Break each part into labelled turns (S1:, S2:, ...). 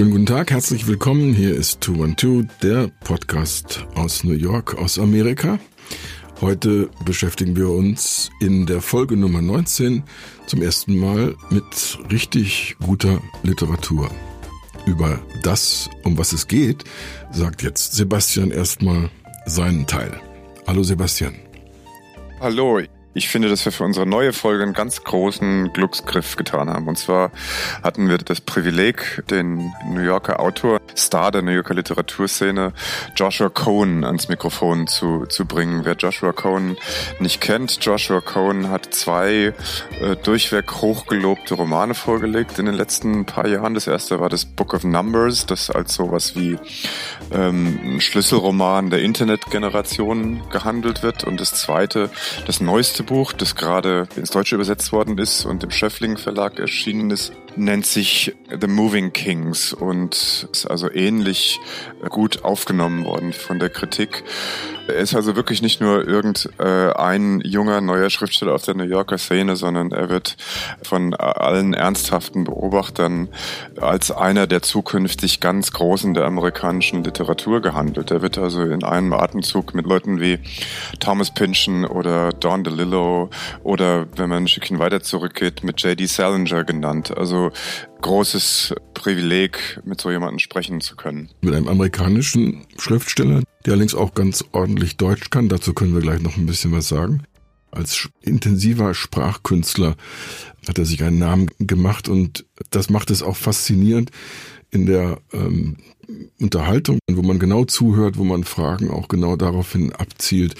S1: wunderschönen guten Tag, herzlich willkommen. Hier ist 212, der Podcast aus New York, aus Amerika. Heute beschäftigen wir uns in der Folge Nummer 19 zum ersten Mal mit richtig guter Literatur. Über das, um was es geht, sagt jetzt Sebastian erstmal seinen Teil. Hallo Sebastian.
S2: Hallo, ich finde, dass wir für unsere neue Folge einen ganz großen Glücksgriff getan haben. Und zwar hatten wir das Privileg, den New Yorker Autor, Star der New Yorker Literaturszene, Joshua Cohen ans Mikrofon zu, zu bringen. Wer Joshua Cohen nicht kennt, Joshua Cohen hat zwei äh, durchweg hochgelobte Romane vorgelegt in den letzten paar Jahren. Das erste war das Book of Numbers, das als sowas wie ähm, ein Schlüsselroman der Internetgeneration gehandelt wird. Und das zweite, das neueste Buch, das gerade ins Deutsche übersetzt worden ist und im Schöffling Verlag erschienen ist, nennt sich The Moving Kings und ist also ähnlich gut aufgenommen worden von der Kritik. Er ist also wirklich nicht nur irgendein junger neuer Schriftsteller auf der New Yorker Szene, sondern er wird von allen ernsthaften Beobachtern als einer der zukünftig ganz Großen der amerikanischen Literatur gehandelt. Er wird also in einem Atemzug mit Leuten wie Thomas Pynchon oder Don DeLillo oder wenn man ein Stückchen weiter zurückgeht mit J.D. Salinger genannt. Also großes Privileg, mit so jemandem sprechen zu können.
S1: Mit einem amerikanischen Schriftsteller, der allerdings auch ganz ordentlich Deutsch kann. Dazu können wir gleich noch ein bisschen was sagen. Als intensiver Sprachkünstler hat er sich einen Namen gemacht und das macht es auch faszinierend in der ähm, Unterhaltung, wo man genau zuhört, wo man Fragen auch genau daraufhin abzielt.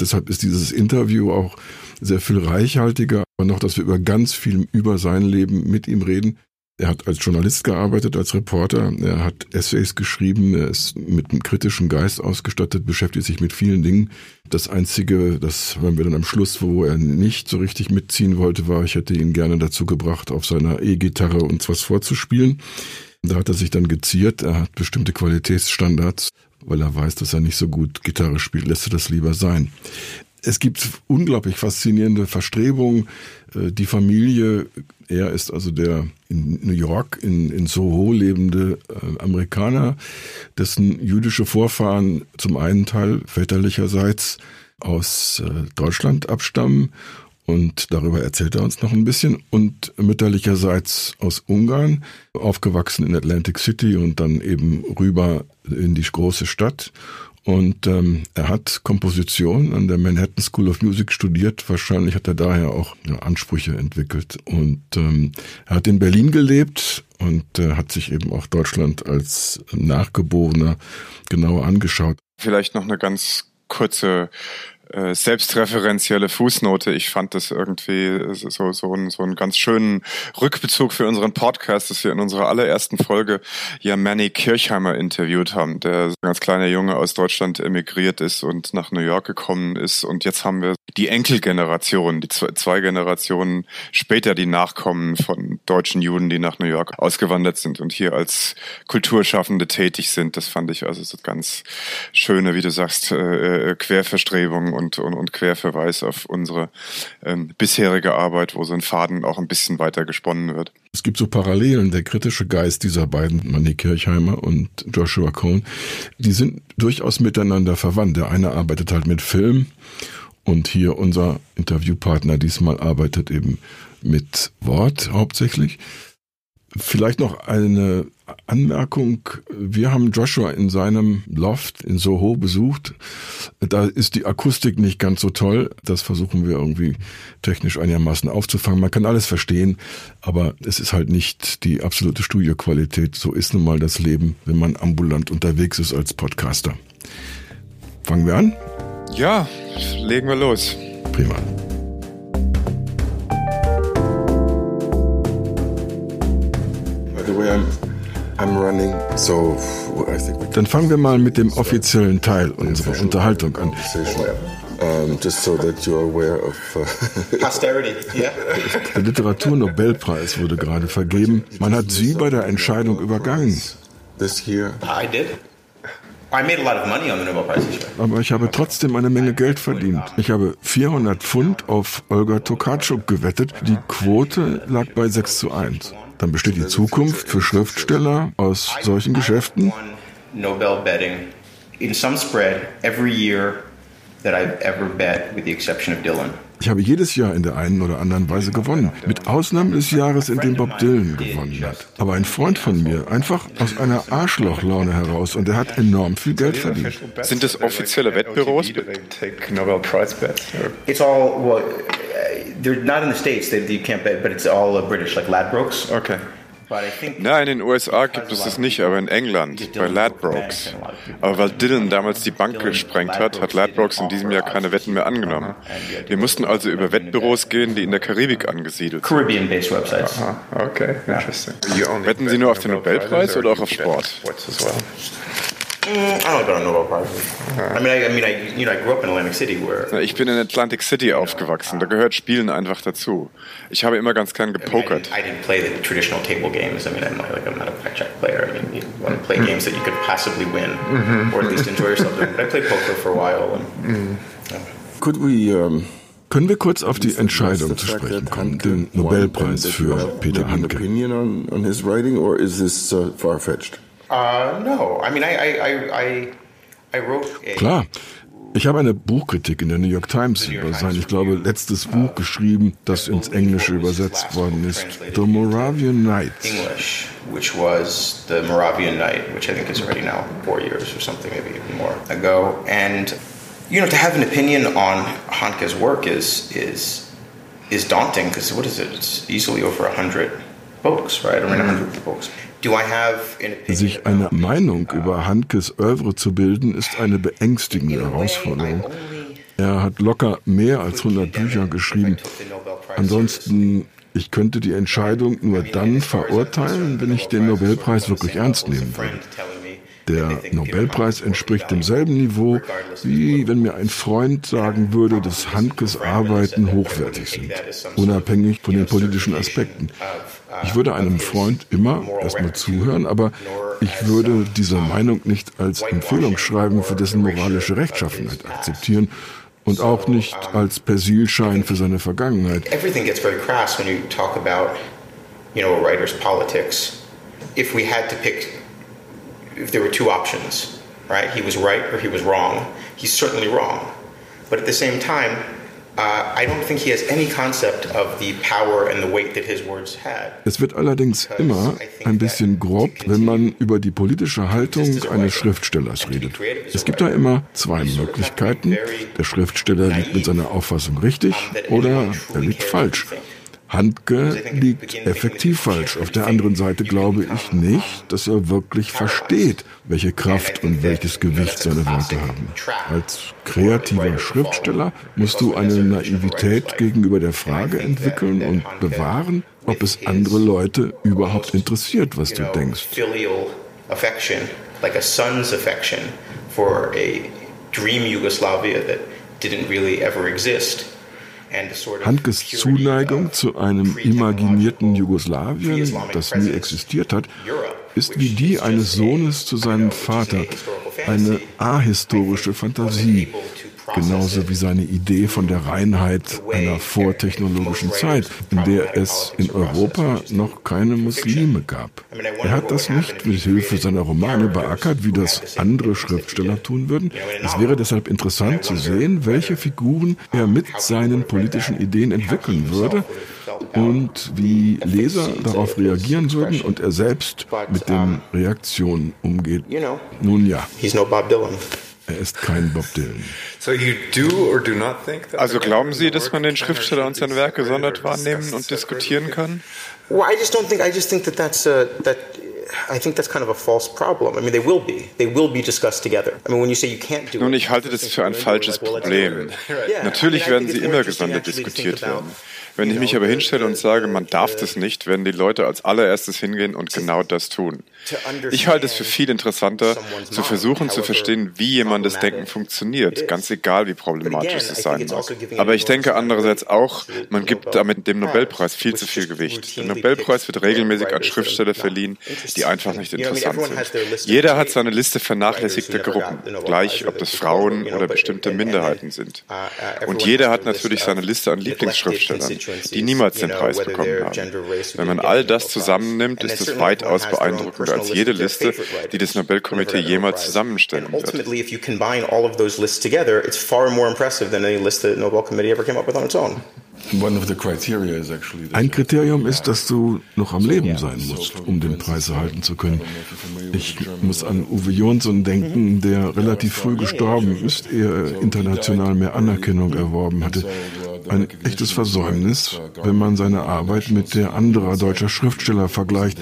S1: Deshalb ist dieses Interview auch sehr viel reichhaltiger, aber noch, dass wir über ganz viel über sein Leben mit ihm reden. Er hat als Journalist gearbeitet, als Reporter. Er hat Essays geschrieben. Er ist mit einem kritischen Geist ausgestattet, beschäftigt sich mit vielen Dingen. Das Einzige, das waren wir dann am Schluss, wo er nicht so richtig mitziehen wollte, war, ich hätte ihn gerne dazu gebracht, auf seiner E-Gitarre uns was vorzuspielen. Da hat er sich dann geziert. Er hat bestimmte Qualitätsstandards, weil er weiß, dass er nicht so gut Gitarre spielt, lässt er das lieber sein. Es gibt unglaublich faszinierende Verstrebungen. Äh, die Familie er ist also der in New York, in, in Soho lebende äh, Amerikaner, dessen jüdische Vorfahren zum einen Teil väterlicherseits aus äh, Deutschland abstammen und darüber erzählt er uns noch ein bisschen und mütterlicherseits aus Ungarn, aufgewachsen in Atlantic City und dann eben rüber in die große Stadt und ähm, er hat Komposition an der Manhattan School of Music studiert. Wahrscheinlich hat er daher auch ja, Ansprüche entwickelt. Und ähm, er hat in Berlin gelebt und äh, hat sich eben auch Deutschland als Nachgeborener genauer angeschaut.
S2: Vielleicht noch eine ganz kurze äh, selbstreferenzielle Fußnote. Ich fand das irgendwie so, so, ein, so einen ganz schönen Rückbezug für unseren Podcast, dass wir in unserer allerersten Folge ja Manny Kirchheimer interviewt haben, der ganz kleiner Junge aus Deutschland emigriert ist und nach New York gekommen ist. Und jetzt haben wir die Enkelgeneration, die zwei, zwei Generationen später, die Nachkommen von deutschen Juden, die nach New York ausgewandert sind und hier als Kulturschaffende tätig sind. Das fand ich also so ganz schöne, wie du sagst, äh, äh Querverstrebungen und, und, und Querverweis auf unsere ähm, bisherige Arbeit, wo so ein Faden auch ein bisschen weiter gesponnen wird.
S1: Es gibt so Parallelen, der kritische Geist dieser beiden, Manny Kirchheimer und Joshua Cohn, die sind durchaus miteinander verwandt. Der eine arbeitet halt mit Film und hier unser Interviewpartner diesmal arbeitet eben mit Wort hauptsächlich. Vielleicht noch eine Anmerkung. Wir haben Joshua in seinem Loft in Soho besucht. Da ist die Akustik nicht ganz so toll. Das versuchen wir irgendwie technisch einigermaßen aufzufangen. Man kann alles verstehen, aber es ist halt nicht die absolute Studioqualität. So ist nun mal das Leben, wenn man ambulant unterwegs ist als Podcaster. Fangen wir an?
S2: Ja, legen wir los.
S1: Prima. Dann fangen wir mal mit dem offiziellen Teil unserer Unterhaltung an. Um, just so that you're aware of. Uh, Posterity, yeah. Der Literaturnobelpreis wurde gerade vergeben. Man hat Sie bei der Entscheidung übergangen. This year. I did. Aber ich habe trotzdem eine Menge Geld verdient. Ich habe 400 Pfund auf Olga Tokarczuk gewettet. Die Quote lag bei 6 zu 1. dann besteht die Zukunft für Schriftsteller aus solchen Geschäften.
S3: Nobel betting in some spread every year that I've ever bet, with the exception of Dylan.
S1: Ich habe jedes Jahr in der einen oder anderen Weise gewonnen. Mit Ausnahme des Jahres, in dem Bob Dylan gewonnen hat. Aber ein Freund von mir, einfach aus einer Arschlochlaune heraus und er hat enorm viel Geld verdient.
S2: Sind es offizielle Wettbüros?
S3: It's all, well, they're not in the States, they, you can't bet, but it's all uh, British, like Ladbrokes.
S2: Okay. Nein, in den USA gibt es das nicht, aber in England, bei Ladbrokes. Aber weil Dylan damals die Bank gesprengt hat, hat Ladbrokes in diesem Jahr keine Wetten mehr angenommen. Wir mussten also über Wettbüros gehen, die in der Karibik angesiedelt sind.
S3: Caribbean-based websites.
S2: Aha, okay, interesting. Wetten Sie nur auf den Nobelpreis oder auch auf Sport?
S3: I don't got a Nobel Prize. I mean, I, I mean, I, you know, I grew up in Atlantic City, where.
S2: Ich bin in Atlantic City aufgewachsen. Da gehört Spielen einfach dazu. Ich habe immer ganz gern gepokert.
S3: I, didn't play the traditional table games. I mean, I'm not, like, I'm not a blackjack player. I mean, you want to play games that you could possibly win, or at least enjoy yourself doing. But I played poker for a while. And, yeah.
S1: Could we, um können wir kurz auf die Entscheidung zu sprechen kommen, den Nobelpreis für Peter Handke?
S3: Uh, no, I mean, I, I, I, I wrote a
S1: Klar. Ich habe eine Buchkritik in der New York Times über sein, ich glaube, letztes Buch geschrieben, das ins Englische übersetzt worden ist. The Moravian Nights.
S3: English, which was the Moravian Night, which I think is already now four years or something, maybe even more ago. And, you know, to have an opinion on Hanke's work is, is, is daunting because what is it? It's easily over a hundred books, right? I mean, a hundred books.
S1: Sich eine Meinung über Handkes Oeuvre zu bilden, ist eine beängstigende Herausforderung. Er hat locker mehr als 100 Bücher geschrieben. Ansonsten, ich könnte die Entscheidung nur dann verurteilen, wenn ich den Nobelpreis wirklich ernst nehmen würde. Der Nobelpreis entspricht demselben Niveau, wie wenn mir ein Freund sagen würde, dass Handkes Arbeiten hochwertig sind, unabhängig von den politischen Aspekten. Ich würde einem Freund immer erstmal zuhören, aber ich würde diese Meinung nicht als Empfehlungsschreiben für dessen moralische Rechtschaffenheit akzeptieren und auch nicht als Persilschein für seine Vergangenheit.
S3: You know, a writer's politics. If we had to pick, if there were two options, right? He was right or he was wrong. He's certainly wrong. But at the same time,
S1: es wird allerdings immer ein bisschen grob, wenn man über die politische Haltung eines Schriftstellers redet. Es gibt da immer zwei Möglichkeiten. Der Schriftsteller liegt mit seiner Auffassung richtig oder er liegt falsch. Handke liegt effektiv falsch. Auf der anderen Seite glaube ich nicht, dass er wirklich versteht, welche Kraft und welches Gewicht seine Worte haben. Als kreativer Schriftsteller musst du eine Naivität gegenüber der Frage entwickeln und bewahren, ob es andere Leute überhaupt interessiert, was du denkst.
S3: Like a son's affection for a dream Yugoslavia that didn't really ever exist.
S1: Handkes Zuneigung zu einem imaginierten Jugoslawien, das nie existiert hat, ist wie die eines Sohnes zu seinem Vater, eine ahistorische Fantasie, genauso wie seine Idee von der Reinheit einer vortechnologischen Zeit, in der es in Europa noch keine Muslime gab. Er hat das nicht mit Hilfe seiner Romane beackert, wie das andere Schriftsteller tun würden. Es wäre deshalb interessant zu sehen, welche Figuren er mit seinen politischen Ideen entwickeln würde und wie Leser darauf reagieren würden und er selbst mit den Reaktionen umgeht. Nun ja. Er ist kein Bob Dylan.
S2: Also glauben Sie, dass man den Schriftsteller und sein Werk gesondert wahrnehmen und diskutieren kann?
S3: Well, I just don't think. I just think that that's that. I think that's kind of a false problem. I mean, they will be. They will be discussed together. I mean, when you say you can't do
S2: Nun, ich halte das für ein falsches Problem. Natürlich werden sie immer gesondert diskutiert werden. Wenn ich mich aber hinstelle und sage, man darf das nicht, werden die Leute als allererstes hingehen und genau das tun. Ich halte es für viel interessanter, zu versuchen zu verstehen, wie jemandes Denken funktioniert, ganz egal, wie problematisch es sein mag. Also aber ich denke andererseits auch, man gibt damit dem Nobelpreis viel zu viel Gewicht. Der Nobelpreis wird regelmäßig an Schriftsteller verliehen, die einfach nicht interessant sind. Jeder hat seine Liste vernachlässigter Gruppen, gleich ob das Frauen oder bestimmte Minderheiten sind. Und jeder hat natürlich seine Liste an Lieblingsschriftstellern, die niemals den Preis bekommen haben. Wenn man all das zusammennimmt, ist es weitaus beeindruckender als jede Liste, die das Nobelkomitee jemals zusammenstellen wird.
S1: Ein Kriterium ist, dass du noch am Leben sein musst, um den Preis erhalten zu können. Ich muss an Uwe Jonsson denken, der relativ früh gestorben ist, ehe er international mehr Anerkennung erworben hatte. Ein echtes Versäumnis, wenn man seine Arbeit mit der anderer deutscher Schriftsteller vergleicht.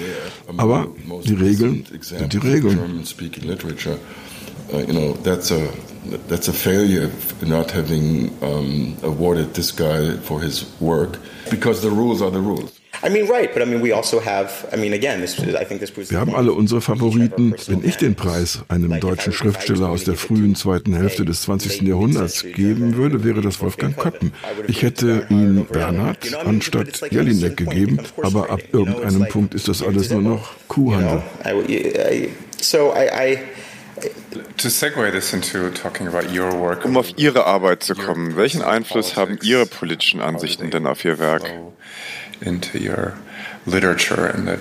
S1: Aber die Regeln sind die Regeln. Uh, you know, that's a that's a failure not having um, awarded this guy for his work because the rules are the rules. Also Wir haben alle unsere Favoriten. Wenn ich den Preis einem deutschen Schriftsteller aus der frühen zweiten Hälfte des 20. Jahrhunderts geben würde, wäre das Wolfgang Köppen. Ich hätte ihn Bernhard anstatt Jelinek gegeben, aber ab irgendeinem Punkt ist das alles nur noch Kuhhandel. So I,
S2: um auf Ihre Arbeit zu kommen, welchen Einfluss haben Ihre politischen Ansichten denn auf Ihr Werk?
S3: Into your literature and the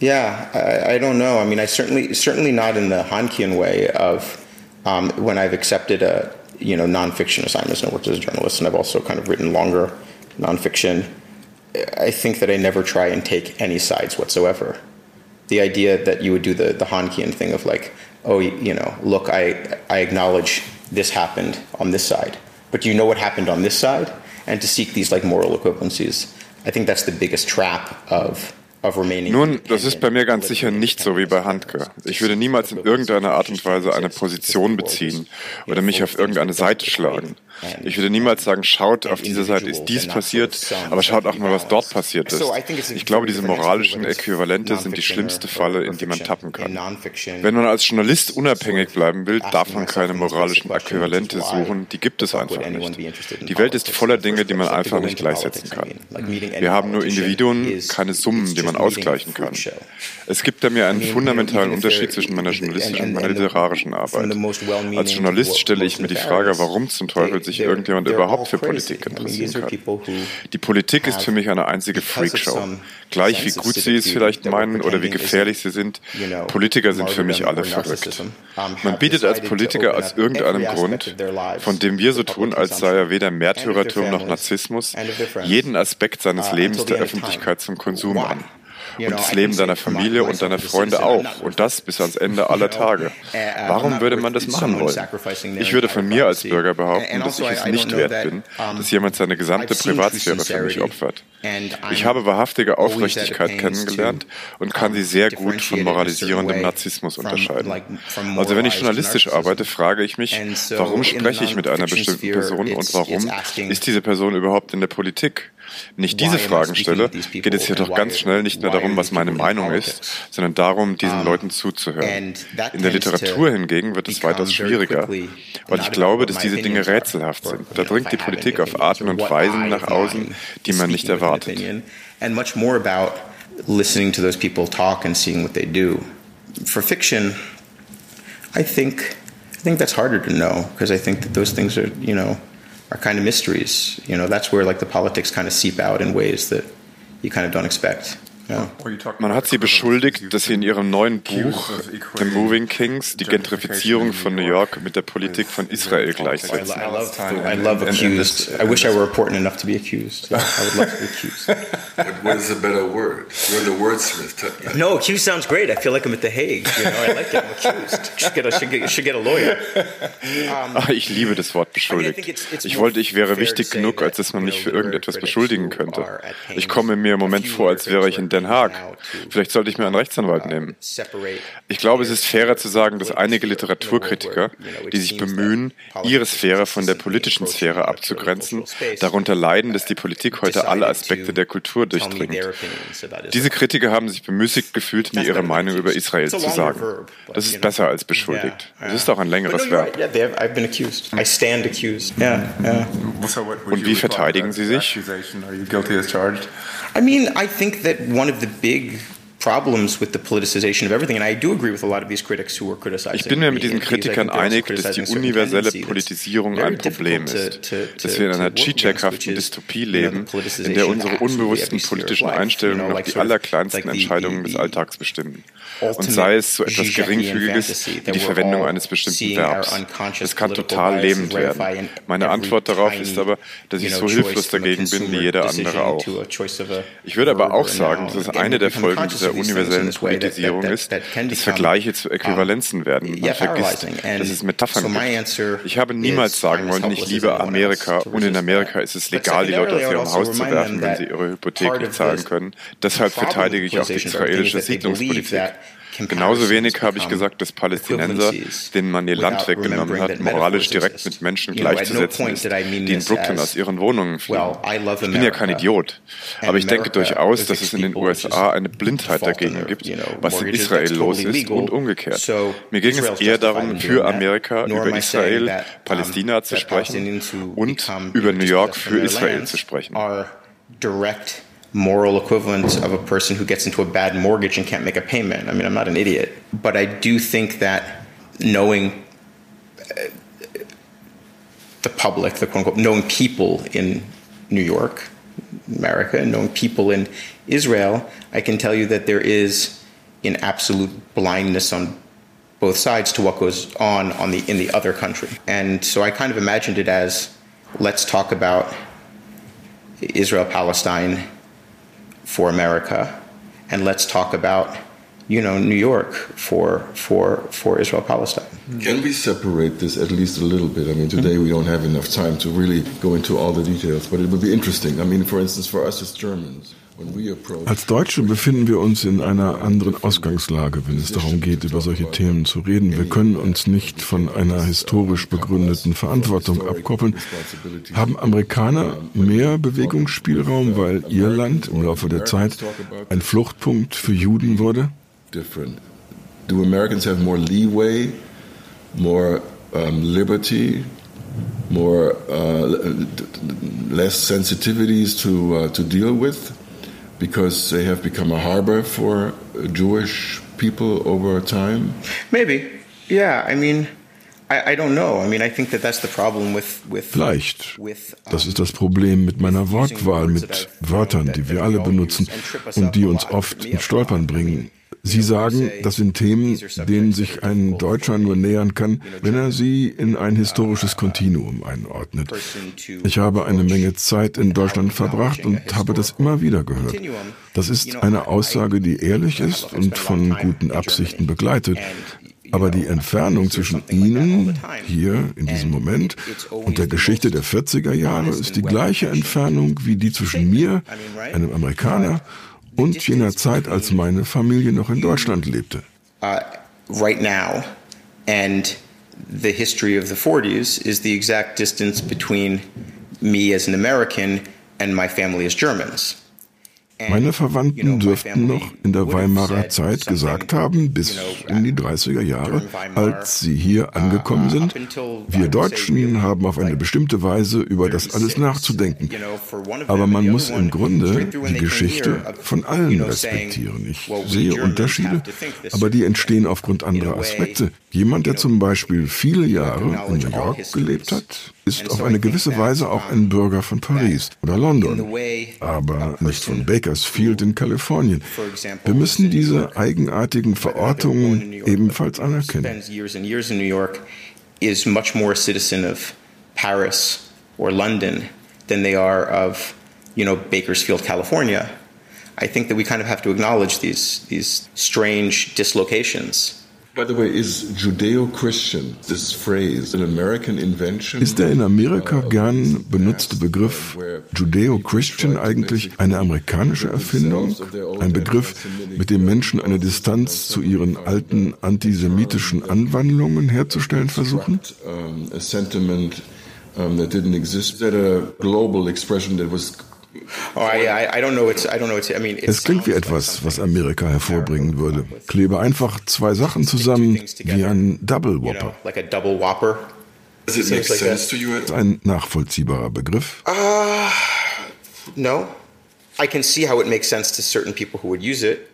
S3: Yeah, I, I, don't know. I mean, I certainly certainly not in the Hankian way of um, when I've accepted a you know nonfiction assignments and worked as a journalist, and I've also kind of written longer nonfiction. I think that I never try and take any sides whatsoever. the idea that you would do the the Hankian thing of like, oh, you know, look, I I acknowledge this happened on this side, but do you know what happened on this side, and to seek these like moral equivalencies. I think that's the biggest trap of
S2: Nun, das ist bei mir ganz sicher nicht so wie bei Handke. Ich würde niemals in irgendeiner Art und Weise eine Position beziehen oder mich auf irgendeine Seite schlagen. Ich würde niemals sagen, schaut, auf dieser Seite ist dies passiert, aber schaut auch mal, was dort passiert ist. Ich glaube, diese moralischen Äquivalente sind die schlimmste Falle, in die man tappen kann. Wenn man als Journalist unabhängig bleiben will, darf man keine moralischen Äquivalente suchen, die gibt es einfach nicht. Die Welt ist voller Dinge, die man einfach nicht gleichsetzen kann. Wir haben nur Individuen, keine Summen, die man ausgleichen kann. Es gibt da mir einen fundamentalen Unterschied zwischen meiner journalistischen und meiner literarischen Arbeit. Als Journalist stelle ich mir die Frage, warum zum Teufel sich irgendjemand überhaupt für Politik interessieren kann. Die Politik ist für mich eine einzige Freakshow. Gleich wie gut sie es vielleicht meinen oder wie gefährlich sie sind, Politiker sind für mich alle verrückt. Man bietet als Politiker aus irgendeinem Grund, von dem wir so tun, als sei er weder Märtyrertum noch Narzissmus, jeden Aspekt seines Lebens der Öffentlichkeit zum Konsum an und das Leben deiner Familie und deiner Freunde auch. Und das bis ans Ende aller Tage. Uh, Warum würde man das machen wollen? Ich würde von mir als Bürger behaupten, dass ich es nicht wert bin, dass jemand seine gesamte Privatsphäre für mich opfert. Ich habe wahrhaftige Aufrichtigkeit kennengelernt und kann sie sehr gut von moralisierendem Narzissmus unterscheiden. Also wenn ich journalistisch arbeite, frage ich mich, warum spreche ich mit einer bestimmten Person und warum ist diese Person überhaupt in der Politik? Wenn ich diese Fragen stelle, geht es hier doch ganz schnell nicht mehr darum, was meine Meinung ist, sondern darum, diesen Leuten zuzuhören. In der Literatur hingegen wird es weitaus schwieriger, weil ich glaube, dass diese Dinge rätselhaft sind. Da dringt die Politik auf Arten und Weisen nach außen, die man nicht erwartet. listening to those people talk and seeing what they do. For fiction, I think I think that's harder to know because I think that those things are, you know, are kind of mysteries. You know, that's where like the politics kind of seep out in ways that you kind of don't expect. Man hat sie beschuldigt, dass sie in ihrem neuen Buch The Moving Kings die Gentrifizierung von New York mit der Politik von Israel gleichsetzen.
S3: I love accused. I wish I were important enough to be accused. I would love to be accused.
S1: what is a better word? You're the wordsmith.
S3: No, accused sounds great. I feel like I'm at The Hague. You know, I like it. I'm accused. Should get a, should get, should get a lawyer.
S2: Um, ah, ich liebe das Wort beschuldigt. Ich wollte, ich wäre wichtig genug, als dass man mich für irgendetwas beschuldigen könnte. Ich komme mir im Moment vor, als wäre ich in Den Haag. Vielleicht sollte ich mir einen Rechtsanwalt nehmen. Ich glaube, es ist fairer zu sagen, dass einige Literaturkritiker, die sich bemühen, ihre Sphäre von der politischen Sphäre abzugrenzen, darunter leiden, dass die Politik heute alle Aspekte der Kultur durchdringt. Diese Kritiker haben sich bemüßigt gefühlt, mir ihre Meinung über Israel zu sagen. Das ist besser als beschuldigt. Es ist auch ein längeres Verb. Und wie verteidigen Sie sich?
S3: I mean, I think that one of the big problems with the politicization of everything. And I do agree with a lot of these critics who were criticizing.
S2: Ich bin mir mit diesen Kritikern einig, dass die universelle Politisierung ein Problem ist, dass wir in einer Zizek-haften Dystopie leben, in der unsere unbewussten politischen Einstellungen noch die allerkleinsten Entscheidungen des Alltags bestimmen. Und sei es so etwas Geringfügiges wie die Verwendung eines bestimmten Verbs. Es kann total lebend werden. Meine Antwort darauf ist aber, dass ich so hilflos dagegen bin wie jeder andere auch. Ich würde aber auch sagen, dass es eine der Folgen dieser universellen Politisierung ist, dass Vergleiche zu Äquivalenzen werden. Man vergisst, dass es Metaphern gibt. Ich habe niemals sagen wollen, ich liebe Amerika und in Amerika ist es legal, die Leute aus ihrem Haus zu werfen, wenn sie ihre Hypothek nicht zahlen können. Deshalb verteidige ich auch die israelische Siedlungspolitik. Genauso wenig habe ich gesagt, dass Palästinenser, denen man ihr Land weggenommen hat, moralisch direkt mit Menschen gleichzusetzen ist, die in Brooklyn aus ihren Wohnungen fliehen. Ich bin ja kein Idiot, aber ich denke durchaus, dass es in den USA eine Blindheit dagegen gibt, was in Israel los ist und umgekehrt. Mir ging es eher darum, für Amerika über Israel, Palästina zu sprechen und über New York für Israel zu sprechen.
S3: Moral equivalent of a person who gets into a bad mortgage and can't make a payment. I mean, I'm not an idiot, but I do think that knowing uh, the public, the quote unquote, knowing people in New York, America, and knowing people in Israel, I can tell you that there is an absolute blindness on both sides to what goes on on the in the other country. And so I kind of imagined it as let's talk about Israel Palestine for America, and let's talk about you know New York for for for Israel Palestine.
S1: Can we separate this at least a little bit? I mean, today we don't have enough time to really go into all the details, but it would be interesting. I mean, for instance, for us as Germans. Als Deutsche befinden wir uns in einer anderen Ausgangslage, wenn es darum geht, über solche Themen zu reden. Wir können uns nicht von einer historisch begründeten Verantwortung abkoppeln. Haben Amerikaner mehr Bewegungsspielraum, weil ihr Land im Laufe der Zeit ein Fluchtpunkt für Juden wurde? Do Americans have more leeway, more um, liberty, more uh, less sensitivities to uh, to deal with? Because they have become a harbor for Jewish people over time?
S3: Maybe. Yeah, I mean, I, don't know. I mean, I think that that's the problem with, with
S1: Vielleicht. Das ist das Problem mit meiner Wortwahl, mit Wörtern, die wir alle benutzen und die uns oft in Stolpern bringen. Sie sagen, das sind Themen, denen sich ein Deutscher nur nähern kann, wenn er sie in ein historisches Kontinuum einordnet. Ich habe eine Menge Zeit in Deutschland verbracht und habe das immer wieder gehört. Das ist eine Aussage, die ehrlich ist und von guten Absichten begleitet. Aber die Entfernung zwischen Ihnen, hier in diesem Moment, und der Geschichte der 40er Jahre ist die gleiche Entfernung wie die zwischen mir, einem Amerikaner, und jener Zeit, als meine Familie noch in Deutschland lebte.
S3: Uh, right now and the history of the 40s is the exact distance between me as an American and my family as Germans.
S1: Meine Verwandten dürften noch in der Weimarer Zeit gesagt haben, bis in die 30er Jahre, als sie hier uh, angekommen sind, wir Deutschen haben auf eine bestimmte Weise über das alles nachzudenken. Aber man muss im Grunde die Geschichte von allen respektieren. Ich sehe Unterschiede, aber die entstehen aufgrund anderer Aspekte. Jemand, der zum Beispiel viele Jahre in New York gelebt hat, ist auf eine gewisse Weise auch ein Bürger von Paris oder London, aber nicht von Bakersfield in Kalifornien. Wir müssen diese eigenartigen Verortungen ebenfalls anerkennen.
S3: is much more a citizen of Paris or London than they are of, you know, Bakersfield, California. I think that we kind of have to acknowledge these these strange dislocations.
S1: By the way, is Judeo-Christian this phrase an American invention? Ist der in Amerika gern benutzte Begriff Judeo-Christian eigentlich eine amerikanische Erfindung? Ein Begriff, mit dem Menschen eine Distanz zu ihren alten antisemitischen Anwandlungen herzustellen versuchen? A sentiment that didn't exist. Is that a global expression that was es klingt wie etwas, was Amerika hervorbringen würde. Klebe einfach zwei Sachen zusammen wie ein Double Whopper. Ein nachvollziehbarer Begriff?
S3: Uh, no. I can see how it makes sense to certain people who would use it.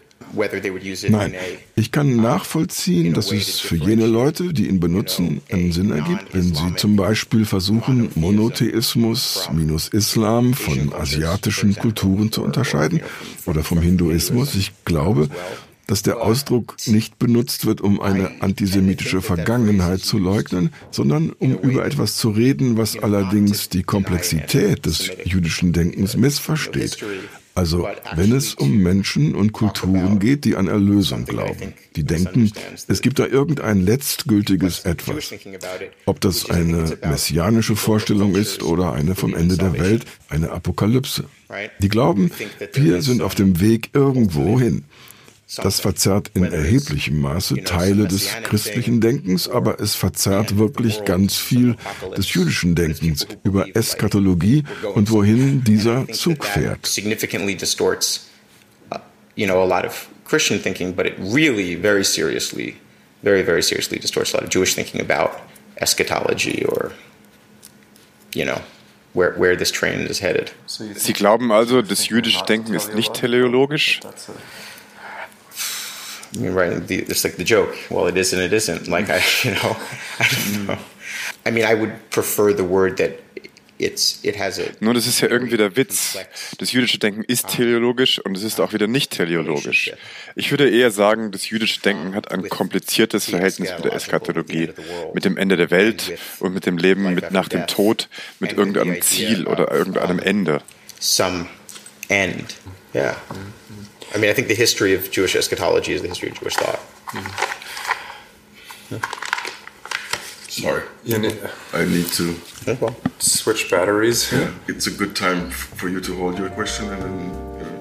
S1: Nein, ich kann nachvollziehen, dass es für jene Leute, die ihn benutzen, einen Sinn ergibt, wenn sie zum Beispiel versuchen, Monotheismus minus Islam von asiatischen Kulturen zu unterscheiden oder vom Hinduismus. Ich glaube, dass der Ausdruck nicht benutzt wird, um eine antisemitische Vergangenheit zu leugnen, sondern um über etwas zu reden, was allerdings die Komplexität des jüdischen Denkens missversteht. Also wenn es um Menschen und Kulturen geht, die an Erlösung glauben, die denken, es gibt da irgendein letztgültiges Etwas. Ob das eine messianische Vorstellung ist oder eine vom Ende der Welt, eine Apokalypse. Die glauben, wir sind auf dem Weg irgendwo hin. Das verzerrt in erheblichem Maße Teile des christlichen Denkens, aber es verzerrt wirklich ganz viel des jüdischen Denkens über Eschatologie und wohin dieser Zug fährt.
S3: Uh, you know, a lot of Christian thinking, but it really very seriously, very, very seriously distorts a lot of Jewish thinking about eschatology or, you know, where, where this train is headed.
S2: Sie glauben also, das jüdische Denken ist nicht teleologisch?
S3: Right? The, it's like the joke. Well, it is and it isn't. Like I, you know, I don't know. I mean, I would prefer the word that it's, it has a.
S2: Nur das ist ja irgendwie der Witz. Das jüdische Denken ist teleologisch und es ist auch wieder nicht teleologisch. Ich würde eher sagen, das jüdische Denken hat ein kompliziertes Verhältnis mit der Eskatologie, mit dem Ende der Welt und mit dem Leben mit nach dem Tod, mit irgendeinem Ziel oder irgendeinem Ende.
S3: Some end. Yeah. I mean, I think the history of Jewish eschatology is the history of Jewish thought.
S1: Mm-hmm. Sorry, I need to
S2: well. switch batteries.
S1: Yeah, it's a good time for you to hold your question and then. You know,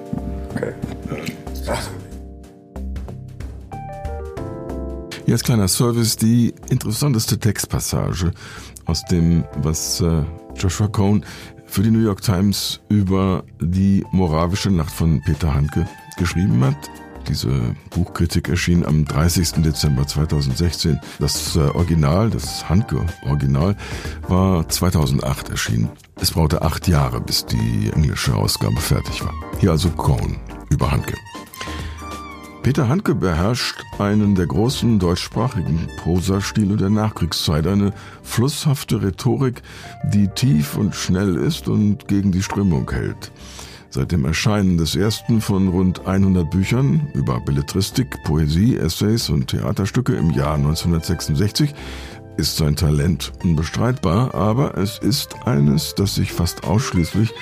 S1: okay. Uh, Hier als kleiner Service die interessanteste Textpassage aus dem, was äh, Joshua Cohn für die New York Times über die moravische Nacht von Peter Handke geschrieben hat. Diese Buchkritik erschien am 30. Dezember 2016. Das äh, Original, das Handke-Original, war 2008 erschienen. Es brauchte acht Jahre, bis die englische Ausgabe fertig war. Hier also Cohn über Handke. Peter Handke beherrscht einen der großen deutschsprachigen Prosastile der Nachkriegszeit, eine flusshafte Rhetorik, die tief und schnell ist und gegen die Strömung hält. Seit dem Erscheinen des ersten von rund 100 Büchern über Belletristik, Poesie, Essays und Theaterstücke im Jahr 1966 ist sein Talent unbestreitbar, aber es ist eines, das sich fast ausschließlich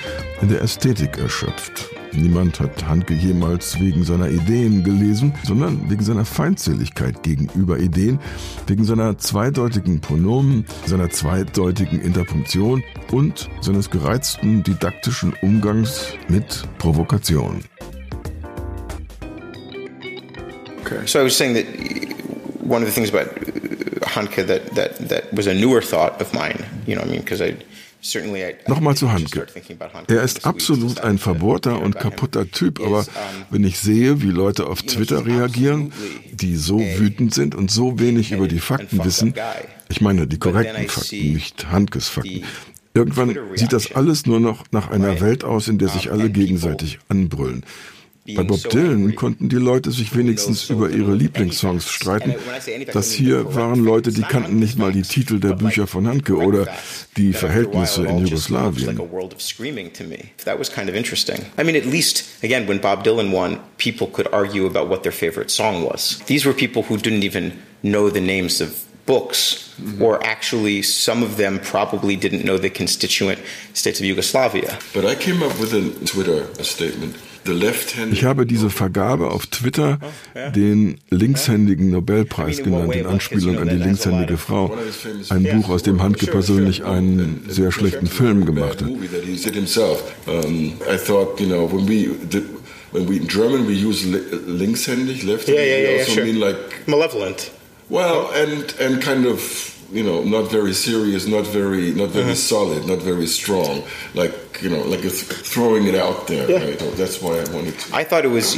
S1: in der Ästhetik erschöpft. Niemand hat Handke jemals wegen seiner Ideen gelesen, sondern wegen seiner Feindseligkeit gegenüber Ideen, wegen seiner zweideutigen Pronomen, seiner zweideutigen Interpunktion und seines gereizten didaktischen Umgangs mit Provokation.
S3: Okay. So I was saying that one of the things about Hanke that, that, that was a newer thought of mine, you know, I mean, because I
S1: Nochmal zu Handke. Er ist absolut ein verbohrter und kaputter Typ, aber wenn ich sehe, wie Leute auf Twitter reagieren, die so wütend sind und so wenig über die Fakten wissen, ich meine die korrekten Fakten, nicht Handkes Fakten, irgendwann sieht das alles nur noch nach einer Welt aus, in der sich alle gegenseitig anbrüllen. Bei Bob Dylan konnten die Leute sich wenigstens über ihre Lieblingssongs streiten. Das hier waren Leute, die kannten nicht mal die Titel der Bücher von Handke oder die Verhältnisse in Jugoslawien.
S3: I mean, at least, again, when Bob Dylan won, people could argue about what their favorite song was. These were people who didn't even know the names of books, mm-hmm. or actually, some of them probably didn't know the constituent states of Yugoslavia.
S1: But I came up with a Twitter statement. Ich habe diese Vergabe auf Twitter den linkshändigen Nobelpreis genannt, in Anspielung an die linkshändige Frau. Ein Buch, aus dem Handke persönlich einen sehr schlechten Film gemacht hat. When we in German we use linkshändig, left-handed,
S3: yeah, yeah, yeah, we also sure. mean like malevolent.
S1: Well, and and kind of you know not very serious, not very not very mm-hmm. solid, not very strong. Like you know, like throwing it out there. Yeah. Right? That's why I wanted to.
S3: I thought it was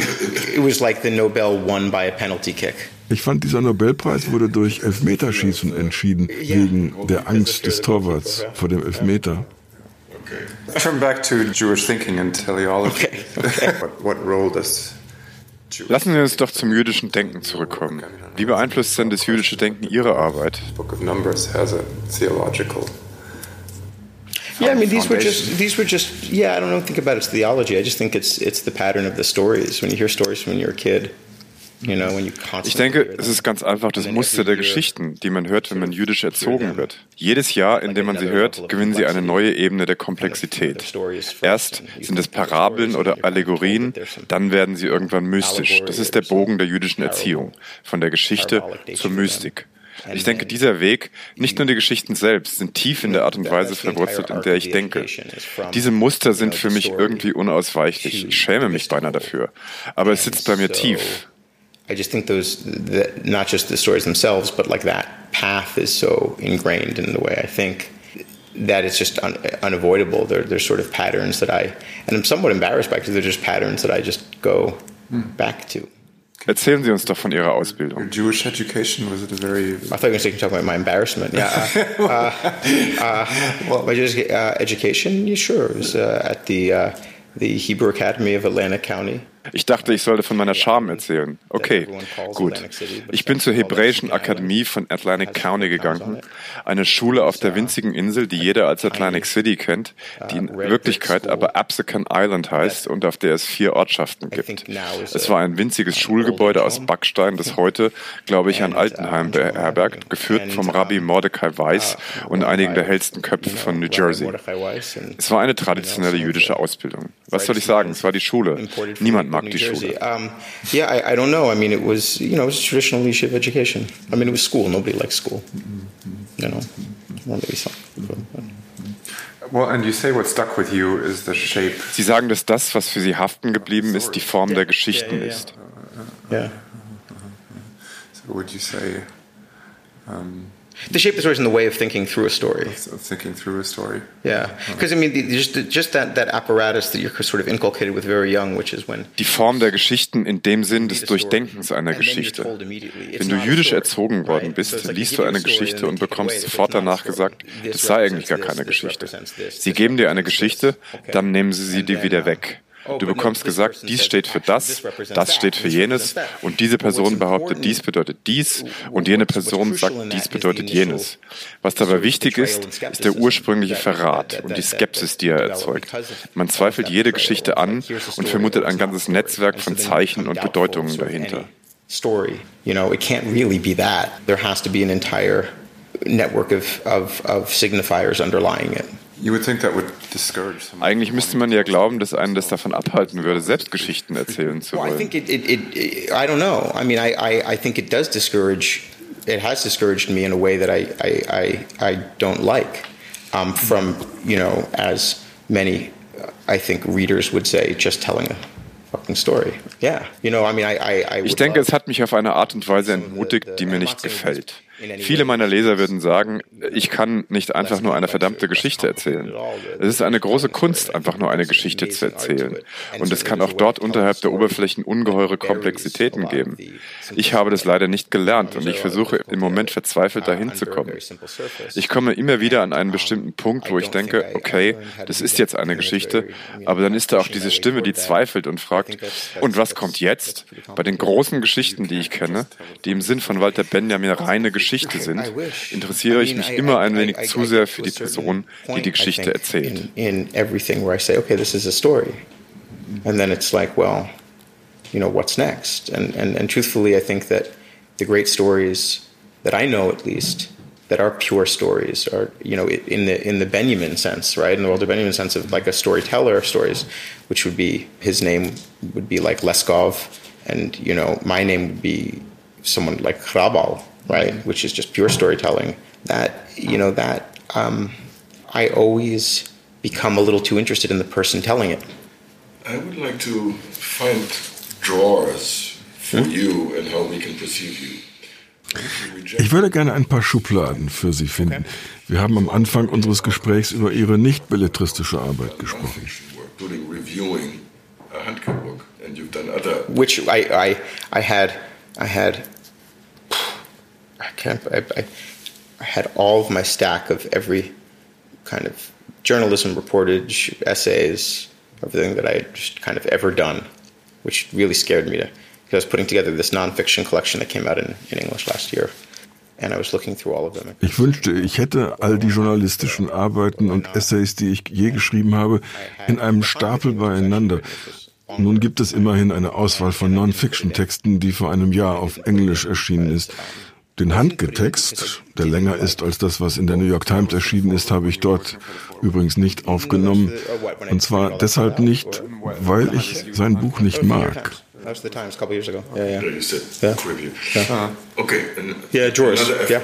S3: it was like the Nobel won by a penalty kick.
S1: Ich fand, dieser Nobelpreis wurde durch Elfmeterschießen entschieden, wegen der Angst des Torwarts vor dem Elfmeter.
S2: Okay. Turn back to Jewish thinking and teleology.
S3: Okay. okay.
S2: what, what role does Lassen Sie uns doch zum jüdischen Denken zurückkommen. Wie beeinflusst denn das jüdische Denken Ihre Arbeit?
S3: Yeah, I mean these were just these were just yeah. I don't think about its theology. I just think it's it's the pattern of the stories. When you hear stories when you're a kid,
S2: Ich denke, es ist ganz einfach das Muster der Geschichten, die man hört, wenn man jüdisch erzogen wird. Jedes Jahr, in dem man sie hört, gewinnen sie eine neue Ebene der Komplexität. Erst sind es Parabeln oder Allegorien, dann werden sie irgendwann mystisch. Das ist der Bogen der jüdischen Erziehung, von der Geschichte zur Mystik. Ich denke, dieser Weg, nicht nur die Geschichten selbst, sind tief in der Art und Weise verwurzelt, in der ich denke. Diese Muster sind für mich irgendwie unausweichlich. Ich schäme mich beinahe dafür. Aber es sitzt bei mir tief.
S3: I just think those, the, not just the stories themselves, but like that path is so ingrained in the way I think that it's just un, unavoidable. There, there's sort of patterns that I, and I'm somewhat embarrassed by because they're just patterns that I just go hmm. back to.
S2: Erzählen Sie uns doch von Ihrer Ausbildung.
S4: Your Jewish education was it a very?
S3: I thought you were going to talk about my embarrassment. Yeah, uh, uh, uh, well, my Jewish uh, education, yeah, sure, it was uh, at the uh, the Hebrew Academy of Atlanta County.
S2: Ich dachte, ich sollte von meiner Scham erzählen. Okay, gut. Ich bin zur Hebräischen Akademie von Atlantic County gegangen, eine Schule auf der winzigen Insel, die jeder als Atlantic City kennt, die in Wirklichkeit aber Absecon Island heißt und auf der es vier Ortschaften gibt. Es war ein winziges Schulgebäude aus Backstein, das heute, glaube ich, ein Altenheim beherbergt, geführt vom Rabbi Mordecai Weiss und einigen der hellsten Köpfe von New Jersey. Es war eine traditionelle jüdische Ausbildung. Was soll ich sagen? Es war die Schule. Niemand mag die Schule?
S3: Um, yeah, I, I, don't know. I mean, it was you know it was traditional yeshiva education. I mean, it was school. Nobody likes school. You know, well, maybe some.
S4: Well, and you say what stuck with you is the shape.
S2: Sie sagen, dass das, was für Sie haften geblieben ist, die Form der Geschichten ist.
S3: Yeah.
S4: So would you say? Um,
S3: the shape the story is in the way of thinking through a story.
S4: Of thinking through a story.
S3: Yeah, because I mean, the, just just that that apparatus that you're sort of inculcated with very young, which is when.
S2: Die Form der Geschichten in dem Sinn des Durchdenkens einer Geschichte. Wenn du jüdisch erzogen worden bist, liest du eine Geschichte und bekommst sofort danach gesagt, das sei eigentlich gar keine Geschichte. Sie geben dir eine Geschichte, dann nehmen sie sie dir wieder weg. Oh, du bekommst gesagt, dies steht für das, das steht für jenes und diese Person behauptet, dies bedeutet dies und jene Person sagt, dies bedeutet jenes. Was dabei wichtig ist, ist der ursprüngliche Verrat und die Skepsis, die er erzeugt. Man zweifelt jede Geschichte an und vermutet ein ganzes Netzwerk von Zeichen und Bedeutungen dahinter.
S3: Story, you know, it can't really be that. There has to be an entire network of, of, of signifiers underlying it.
S2: Eigentlich müsste man ja glauben, dass einen das davon abhalten würde, selbst Geschichten erzählen zu wollen.
S3: Well, I think it, it, it, I don't know. I mean, I, I, I think it does discourage. It has discouraged me in a way that I, I, I, I don't like. Um, from you know, as many, I think readers would say, just telling a fucking story. Yeah, you know, I mean, I, I, I
S2: ich denke, es hat mich auf eine Art und Weise entmutigt, die mir nicht gefällt. Viele meiner Leser würden sagen, ich kann nicht einfach nur eine verdammte Geschichte erzählen. Es ist eine große Kunst, einfach nur eine Geschichte zu erzählen. Und es kann auch dort unterhalb der Oberflächen ungeheure Komplexitäten geben. Ich habe das leider nicht gelernt und ich versuche im Moment verzweifelt dahin zu kommen. Ich komme immer wieder an einen bestimmten Punkt, wo ich denke, okay, das ist jetzt eine Geschichte, aber dann ist da auch diese Stimme, die zweifelt und fragt, und was kommt jetzt? Bei den großen Geschichten, die ich kenne, die im Sinn von Walter Benjamin reine Geschichten Geschichte sind, interessiere ich mich immer ein wenig zu sehr für die Person, die die Geschichte erzählt.
S3: In everything where I say, okay, this is a story, and then it's like, well, you know, what's next? And and and truthfully, I think that the great stories that I know, at least, that are pure stories are you know in the in the Benjamin sense, right? In the Walter Benjamin sense of like a storyteller of stories, which would be his name would be like Leskov, and you know my name would be someone like Hrabal, right? Which is just pure storytelling. That you know that um, I always become a little too interested in the person telling it.
S1: I would like to find drawers for hmm? you and how we can perceive you. Ich würde gerne ein paar Schubladen für Sie finden. Wir haben am Anfang unseres Gesprächs über Ihre nicht belletristische Arbeit gesprochen.
S3: Which I, I, I had, I had I can't. I, I, had all of my stack of every kind of journalism reportage, essays, everything that I had just kind of ever done, which really scared me to I was putting together this nonfiction collection that came out in, in English last year.
S1: Ich wünschte, ich hätte all die journalistischen Arbeiten und Essays, die ich je geschrieben habe, in einem Stapel beieinander. Nun gibt es immerhin eine Auswahl von Non-Fiction-Texten, die vor einem Jahr auf Englisch erschienen ist. Den Handgetext, der länger ist als das, was in der New York Times erschienen ist, habe ich dort übrigens nicht aufgenommen. Und zwar deshalb nicht, weil ich sein Buch nicht mag.
S3: That was the Times a couple years ago. Yeah, yeah.
S1: Yeah, said
S3: Yeah.
S1: Okay.
S3: Yeah,
S1: another
S3: Yeah.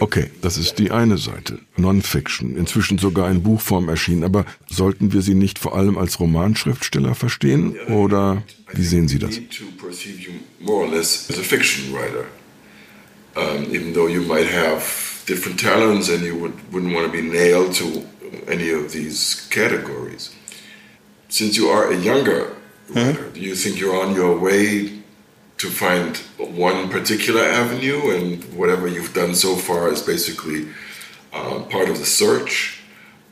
S1: Okay, das ist die eine Seite. Non-Fiction, inzwischen sogar in Buchform erschienen. Aber sollten wir sie nicht vor allem als Romanschriftsteller verstehen? Oder wie sehen Sie das?
S5: need to perceive you more or less as a fiction writer, even though you might have different talents and you would, wouldn't want to be nailed to any of these categories. Since you are a younger writer, do you think you're on your way to find one particular avenue and whatever you've done so far is basically uh, part of the search?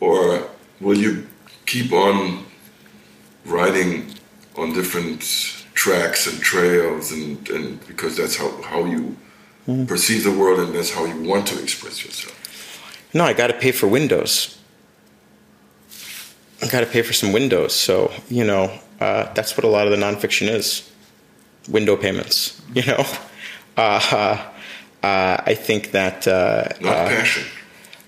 S5: Or will you keep on writing on different tracks and trails and, and because that's how, how you perceive the world and that's how you want to express yourself.
S3: No, I got to pay for windows. I got to pay for some windows. So, you know, uh, that's what a lot of the nonfiction is window payments, you know? Uh, uh, I think that. Uh,
S5: Not
S3: uh,
S5: passion.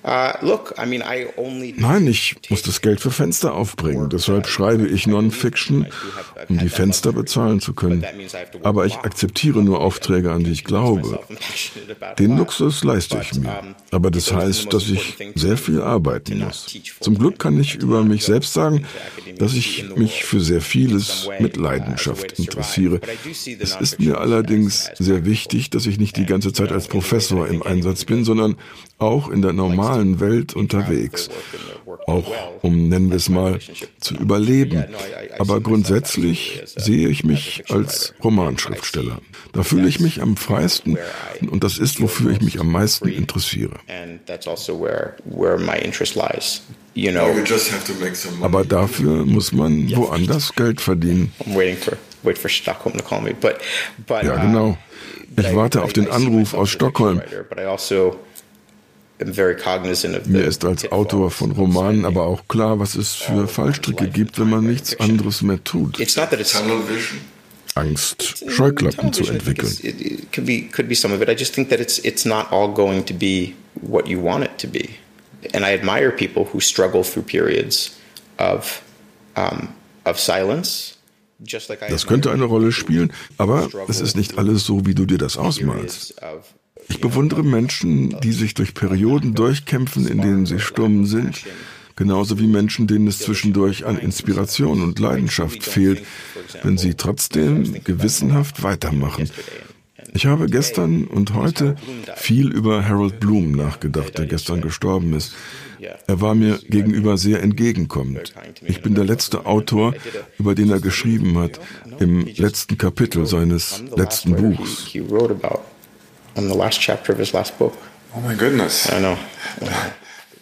S1: Nein, ich muss das Geld für Fenster aufbringen. Deshalb schreibe ich Non-Fiction, um die Fenster bezahlen zu können. Aber ich akzeptiere nur Aufträge, an die ich glaube. Den Luxus leiste ich mir. Aber das heißt, dass ich sehr viel arbeiten muss. Zum Glück kann ich über mich selbst sagen, dass ich mich für sehr vieles mit Leidenschaft interessiere. Es ist mir allerdings sehr wichtig, dass ich nicht die ganze Zeit als Professor im Einsatz bin, sondern auch in der normalen Welt unterwegs. Auch um, nennen wir es mal, zu überleben. Aber grundsätzlich sehe ich mich als Romanschriftsteller. Da fühle ich mich am freisten und das ist, wofür ich mich am meisten interessiere.
S3: And that's also where, where my interest lies. You
S5: Or
S3: know,
S5: you just have to make some money.
S1: Aber dafür muss man woanders Geld verdienen. Ja,
S3: uh,
S1: genau. Ich warte auf den Anruf aus Stockholm. Mir ist als Autor von Romanen aber auch klar, was es für Fallstricke gibt, wenn man nichts anderes mehr tut. Angst, Scheuklappen zu entwickeln.
S3: it's- It, it could be could be some of it. I just think that it's it's not all going to be what you want it to be, and I admire people who struggle through periods of um, of silence.
S1: Das könnte eine Rolle spielen, aber es ist nicht alles so, wie du dir das ausmalst. Ich bewundere Menschen, die sich durch Perioden durchkämpfen, in denen sie stumm sind, genauso wie Menschen, denen es zwischendurch an Inspiration und Leidenschaft fehlt, wenn sie trotzdem gewissenhaft weitermachen. Ich habe gestern und heute viel über Harold Bloom nachgedacht, der gestern gestorben ist. Er war mir gegenüber sehr entgegenkommend. Ich bin der letzte Autor, über den er geschrieben hat, im letzten Kapitel seines letzten Buchs.
S3: He, he wrote about. I'm the last chapter of his last book.
S2: Oh my goodness.
S3: I know.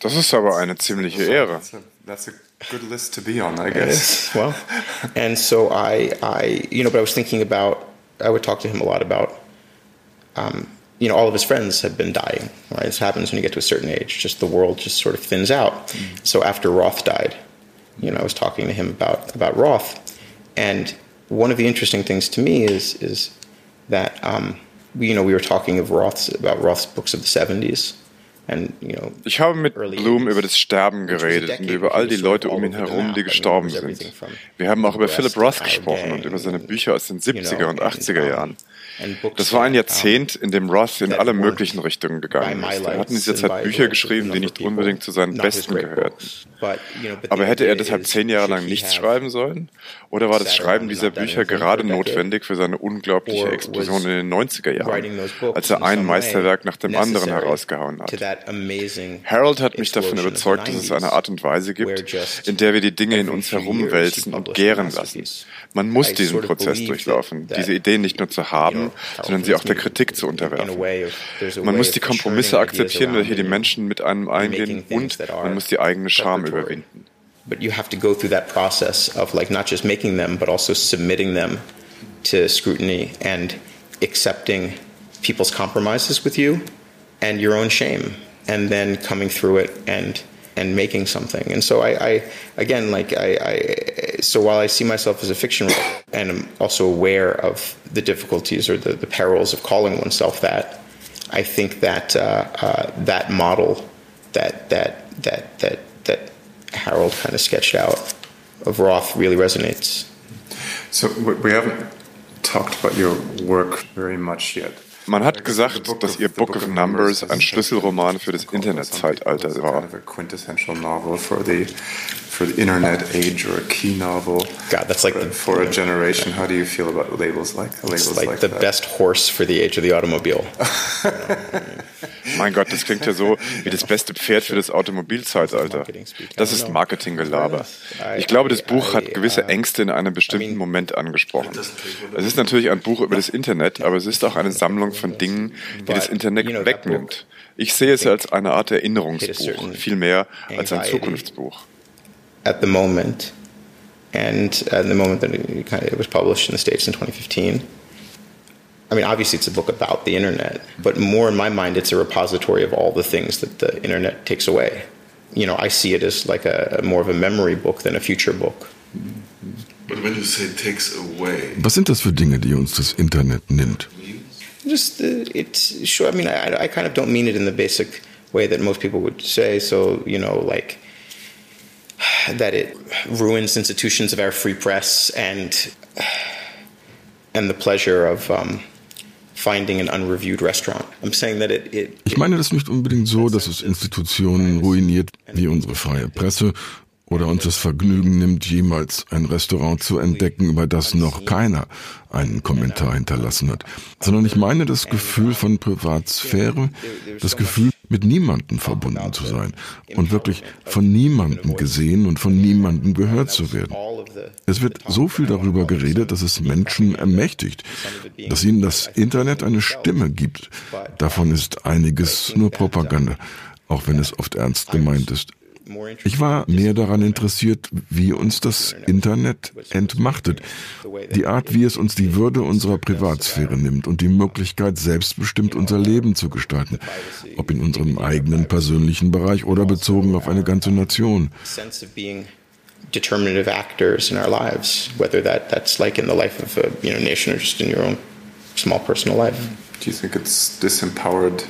S2: Das ist aber eine ziemliche Ehre.
S4: That's a, that's a good list to be on, I
S3: It
S4: guess.
S3: is. Well, and so I, I, you know, but I was thinking about. I would talk to him a lot about. Um, you know, all of his friends have been dying. Right, this happens when you get to a certain age. Just the world just sort of thins out. So after Roth died, you know, I was talking to him about about Roth, and one of the interesting things to me is is that um, you know we were talking of Roth's about Roth's books of the '70s, and you know
S2: Ich habe mit Bloom über das Sterben geredet und über all die Leute um ihn herum, die gestorben sind. Wir haben auch über Philip Roth gesprochen und über seine Bücher aus den 70er und 80er Jahren. Das war ein Jahrzehnt, in dem Roth in alle möglichen Richtungen gegangen ist. Er hat in dieser Zeit Bücher geschrieben, die nicht unbedingt zu seinen besten gehörten. Aber hätte er deshalb zehn Jahre lang nichts schreiben sollen? Oder war das Schreiben dieser Bücher gerade notwendig für seine unglaubliche Explosion in den 90er Jahren, als er ein Meisterwerk nach dem anderen herausgehauen hat? Harold hat mich davon überzeugt, dass es eine Art und Weise gibt, in der wir die Dinge in uns herumwälzen und gären lassen. Man muss diesen Prozess durchlaufen, diese Ideen nicht nur zu haben, sondern sie auch der Kritik zu unterwerfen. Man muss die Kompromisse akzeptieren, welche die Menschen mit einem eingehen, und man muss die eigene Scham überwinden.
S3: But you have to go through that process of like not just making them, but also submitting them to scrutiny and accepting people's compromises with you and your own shame and then coming through it and and making something and so I, I again like I, I so while I see myself as a fiction writer and I'm also aware of the difficulties or the, the perils of calling oneself that I think that uh, uh, that model that that that that that Harold kind of sketched out of Roth really resonates.
S4: So we haven't talked about your work very much yet.
S2: Man hat gesagt, dass ihr Book of Numbers ein Schlüsselroman für das Internetzeitalter war.
S4: For the for internet age or a key novel.
S3: God, that's like the,
S4: for a generation. How do you feel about labels like labels
S3: it's like,
S4: like
S3: the
S4: that?
S3: best horse for the age of the automobile.
S2: Mein Gott, das klingt ja so wie das beste Pferd für das Automobilzeitalter. Das ist Marketinggelaber. Ich glaube, das Buch hat gewisse Ängste in einem bestimmten Moment angesprochen. Es ist natürlich ein Buch über das Internet, aber es ist auch eine Sammlung von Dingen, die das Internet wegnimmt. Ich sehe es als eine Art Erinnerungsbuch, viel mehr als ein Zukunftsbuch.
S3: At the moment, and at the moment that it, kind of, it was published in the States in 2015. I mean, obviously, it's a book about the internet, but more in my mind, it's a repository of all the things that the internet takes away. You know, I see it as like a more of a memory book than a future book.
S5: But when you say takes away,
S1: Was sind das für Dinge, die uns das Internet nimmt?
S3: Just uh, it's sure. I mean, I, I kind of don't mean it in the basic way that most people would say. So you know, like that it ruins institutions of our free press and and the pleasure of um, finding an unreviewed restaurant. I'm saying that it, it
S1: Ich meine das nicht unbedingt so, dass es Institutionen ruiniert wie unsere freie Presse oder uns das Vergnügen nimmt, jemals ein Restaurant zu entdecken, über das noch keiner einen Kommentar hinterlassen hat, sondern ich meine das Gefühl von Privatsphäre, das Gefühl, mit niemandem verbunden zu sein und wirklich von niemandem gesehen und von niemandem gehört zu werden. Es wird so viel darüber geredet, dass es Menschen ermächtigt, dass ihnen das Internet eine Stimme gibt. Davon ist einiges nur Propaganda, auch wenn es oft ernst gemeint ist. Ich war mehr daran interessiert, wie uns das Internet entmachtet, die Art, wie es uns die Würde unserer Privatsphäre nimmt und die Möglichkeit, selbstbestimmt unser Leben zu gestalten, ob in unserem eigenen persönlichen Bereich oder bezogen auf eine ganze Nation.
S3: determinative actors in our lives, whether that, that's like in the life of a you know, nation or just in your own small personal life.
S4: Do you think it's disempowered?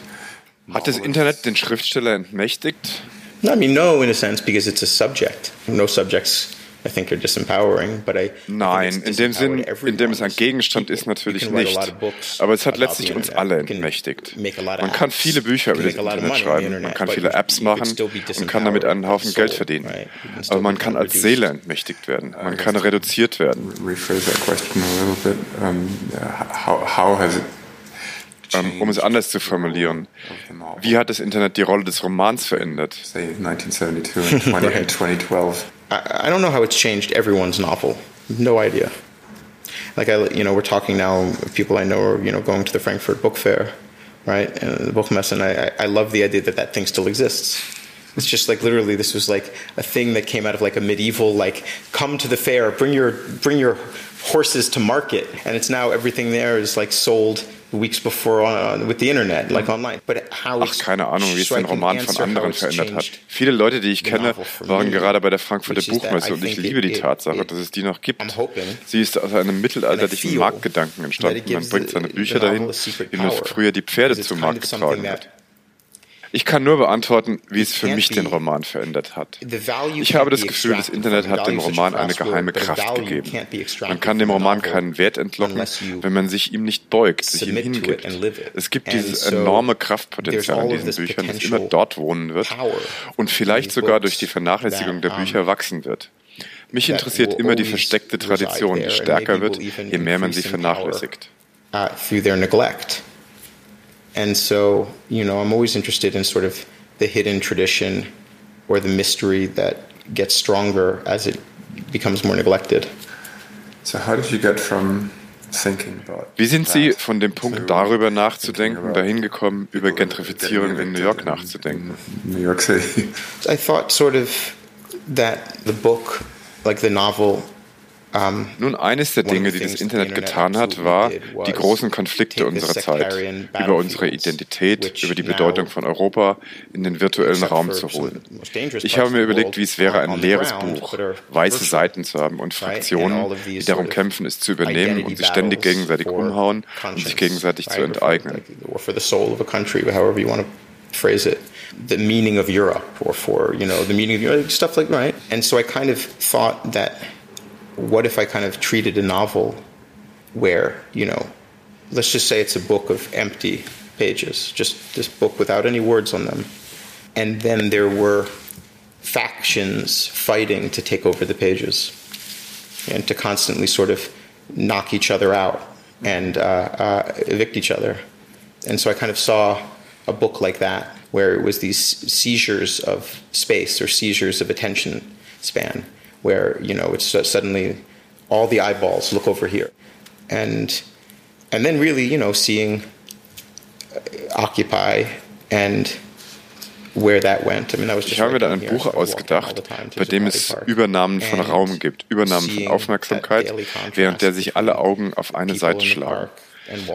S2: Hat das Internet den Schriftsteller entmächtigt?
S3: I mean, no, in a sense, because it's a subject. No subjects, I think, are disempowering. But I
S2: Nein, in dem Sinn, in dem es ein Gegenstand ist, natürlich nicht. Aber es hat letztlich uns alle entmächtigt. Man kann viele Bücher über das Internet schreiben, man kann viele Apps machen und kann damit einen Haufen Geld verdienen. Aber man kann als Seele entmächtigt werden. Man kann reduziert werden.
S4: Rephrase that question a little bit. How, how has it
S2: Ähm, um es anders zu formulieren. Wie hat das Internet die Rolle des Romans verändert?
S4: say 1972 and 20, and 2012?
S3: I, I don't know how it's changed everyone's novel. No idea. Like I, you know, we're talking now. People I know are, you know, going to the Frankfurt Book Fair, right? And the Buchmesse, and I, I love the idea that that thing still exists. It's just like literally, this was like a thing that came out of like a medieval, like, come to the fair, bring your, bring your horses to market, and it's now everything there is like sold weeks before on, with the internet, like online. But how
S2: Ach, keine Ahnung, wie es den Roman von anderen verändert hat. Viele Leute, die ich kenne, waren gerade bei der Frankfurter Buchmesse und ich liebe die Tatsache, dass es die noch gibt. Sie ist aus einem mittelalterlichen Marktgedanken entstanden. Man bringt seine Bücher dahin, wie man früher die Pferde zum Markt getragen hat. Ich kann nur beantworten, wie es für mich den Roman verändert hat. Ich habe das Gefühl, das Internet hat dem Roman eine geheime Kraft gegeben. Man kann dem Roman keinen Wert entlocken, wenn man sich ihm nicht beugt, sich ihm hingibt. Es gibt dieses enorme Kraftpotenzial in diesen Büchern, das immer dort wohnen wird und vielleicht sogar durch die Vernachlässigung der Bücher wachsen wird. Mich interessiert immer die versteckte Tradition, die stärker wird, je mehr man sie vernachlässigt.
S3: And so, you know, I'm always interested in sort of the hidden tradition or the mystery that gets stronger as it becomes more neglected.
S4: So how did you get from thinking about
S2: Wie sind Sie von dem Punkt darüber nachzudenken,
S4: about
S2: dahin gekommen, über
S4: people
S2: Gentrifizierung in New York nachzudenken?
S4: in New York City.
S3: I thought sort of that the book, like the novel,
S2: Nun, eines der Dinge, die das Internet getan hat, war, die großen Konflikte unserer Zeit über unsere Identität, über die Bedeutung von Europa in den virtuellen Raum zu holen. Ich habe mir überlegt, wie es wäre, ein leeres Buch, weiße Seiten zu haben und Fraktionen, die darum kämpfen, es zu übernehmen und sich ständig gegenseitig umhauen und sich gegenseitig zu enteignen.
S3: Phrase it, the meaning of Europe, or for you know the meaning of Europe, stuff like right. And so I kind of thought that what if I kind of treated a novel where, you know, let's just say it's a book of empty pages, just this book without any words on them. And then there were factions fighting to take over the pages and to constantly sort of knock each other out and uh, uh, evict each other. And so I kind of saw a book like that where it was these seizures of space or seizures of attention span where you know it's suddenly all the eyeballs look over here, and and then really you know seeing uh, Occupy and where that went. I mean, that was
S2: ich habe mir da ein Buch ausgedacht, bei dem es Übernahmen von Raum gibt, Übernahmen von Aufmerksamkeit, während der sich alle Augen auf eine Seite schlagen.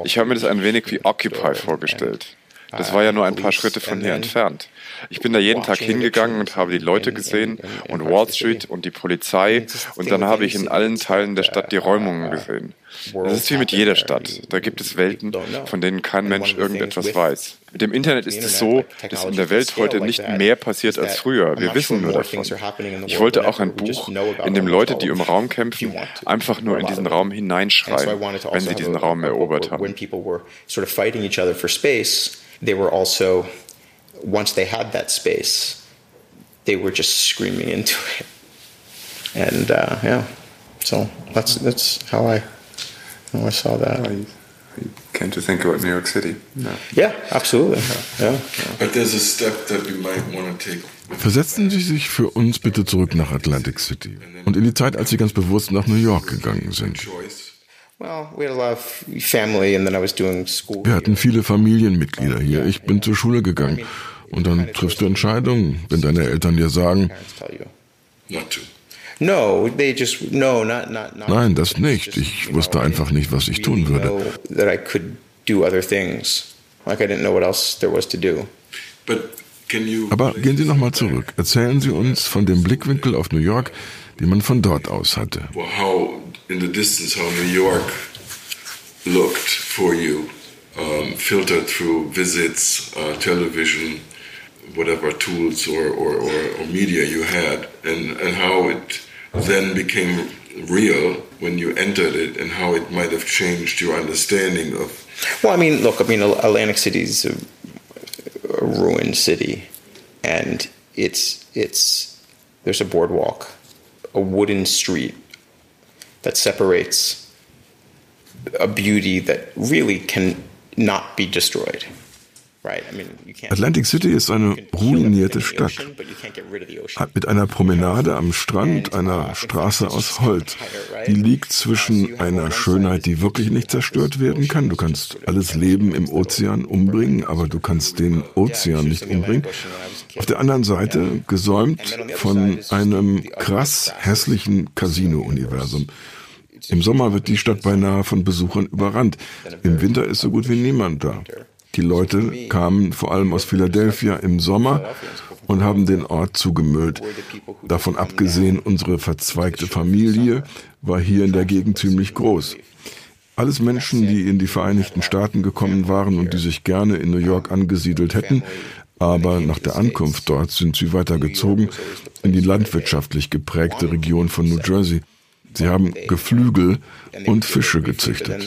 S2: Ich habe mir das ein wenig wie Occupy vorgestellt. Das war ja nur ein paar Schritte von hier entfernt. Ich bin da jeden Tag hingegangen und habe die Leute gesehen und Wall Street und die Polizei und dann habe ich in allen Teilen der Stadt die Räumungen gesehen. Das ist wie mit jeder Stadt. Da gibt es Welten, von denen kein Mensch irgendetwas weiß. Mit dem Internet ist es so, dass in der Welt heute nicht mehr passiert als früher. Wir wissen nur davon. Ich wollte auch ein Buch, in dem Leute, die im Raum kämpfen, einfach nur in diesen Raum hineinschreien, wenn sie diesen Raum erobert haben.
S3: They were also once they had that space, they were just screaming into it. And uh, yeah, so that's that's how I how I saw that.
S4: I, I came to think about New York City.
S3: No. Yeah, absolutely. Yeah. yeah.
S5: But there's a step that you might want to take.
S1: Versetzen Sie sich für uns bitte zurück nach Atlantic City und in die Zeit, als Sie ganz bewusst nach New York gegangen sind. Wir hatten viele Familienmitglieder hier. Ich bin zur Schule gegangen. Und dann triffst du Entscheidungen, wenn deine Eltern dir sagen, Nein, das nicht. Ich wusste einfach nicht, was ich tun würde. Aber gehen Sie nochmal zurück. Erzählen Sie uns von dem Blickwinkel auf New York, den man von dort aus hatte.
S5: In the distance how New York looked for you, um, filtered through visits, uh, television, whatever tools or, or, or, or media you had, and, and how it then became real when you entered it, and how it might have changed your understanding of.
S3: Well, I mean, look, I mean, Atlantic City is a, a ruined city, and it's it's there's a boardwalk, a wooden street that separates a beauty that really can not be destroyed.
S1: Atlantic City ist eine ruinierte Stadt. Mit einer Promenade am Strand, einer Straße aus Holz. Die liegt zwischen einer Schönheit, die wirklich nicht zerstört werden kann. Du kannst alles Leben im Ozean umbringen, aber du kannst den Ozean nicht umbringen. Auf der anderen Seite gesäumt von einem krass hässlichen Casino-Universum. Im Sommer wird die Stadt beinahe von Besuchern überrannt. Im Winter ist so gut wie niemand da. Die Leute kamen vor allem aus Philadelphia im Sommer und haben den Ort zugemüllt. Davon abgesehen, unsere verzweigte Familie war hier in der Gegend ziemlich groß. Alles Menschen, die in die Vereinigten Staaten gekommen waren und die sich gerne in New York angesiedelt hätten, aber nach der Ankunft dort sind sie weitergezogen in die landwirtschaftlich geprägte Region von New Jersey. Sie haben Geflügel und Fische gezüchtet.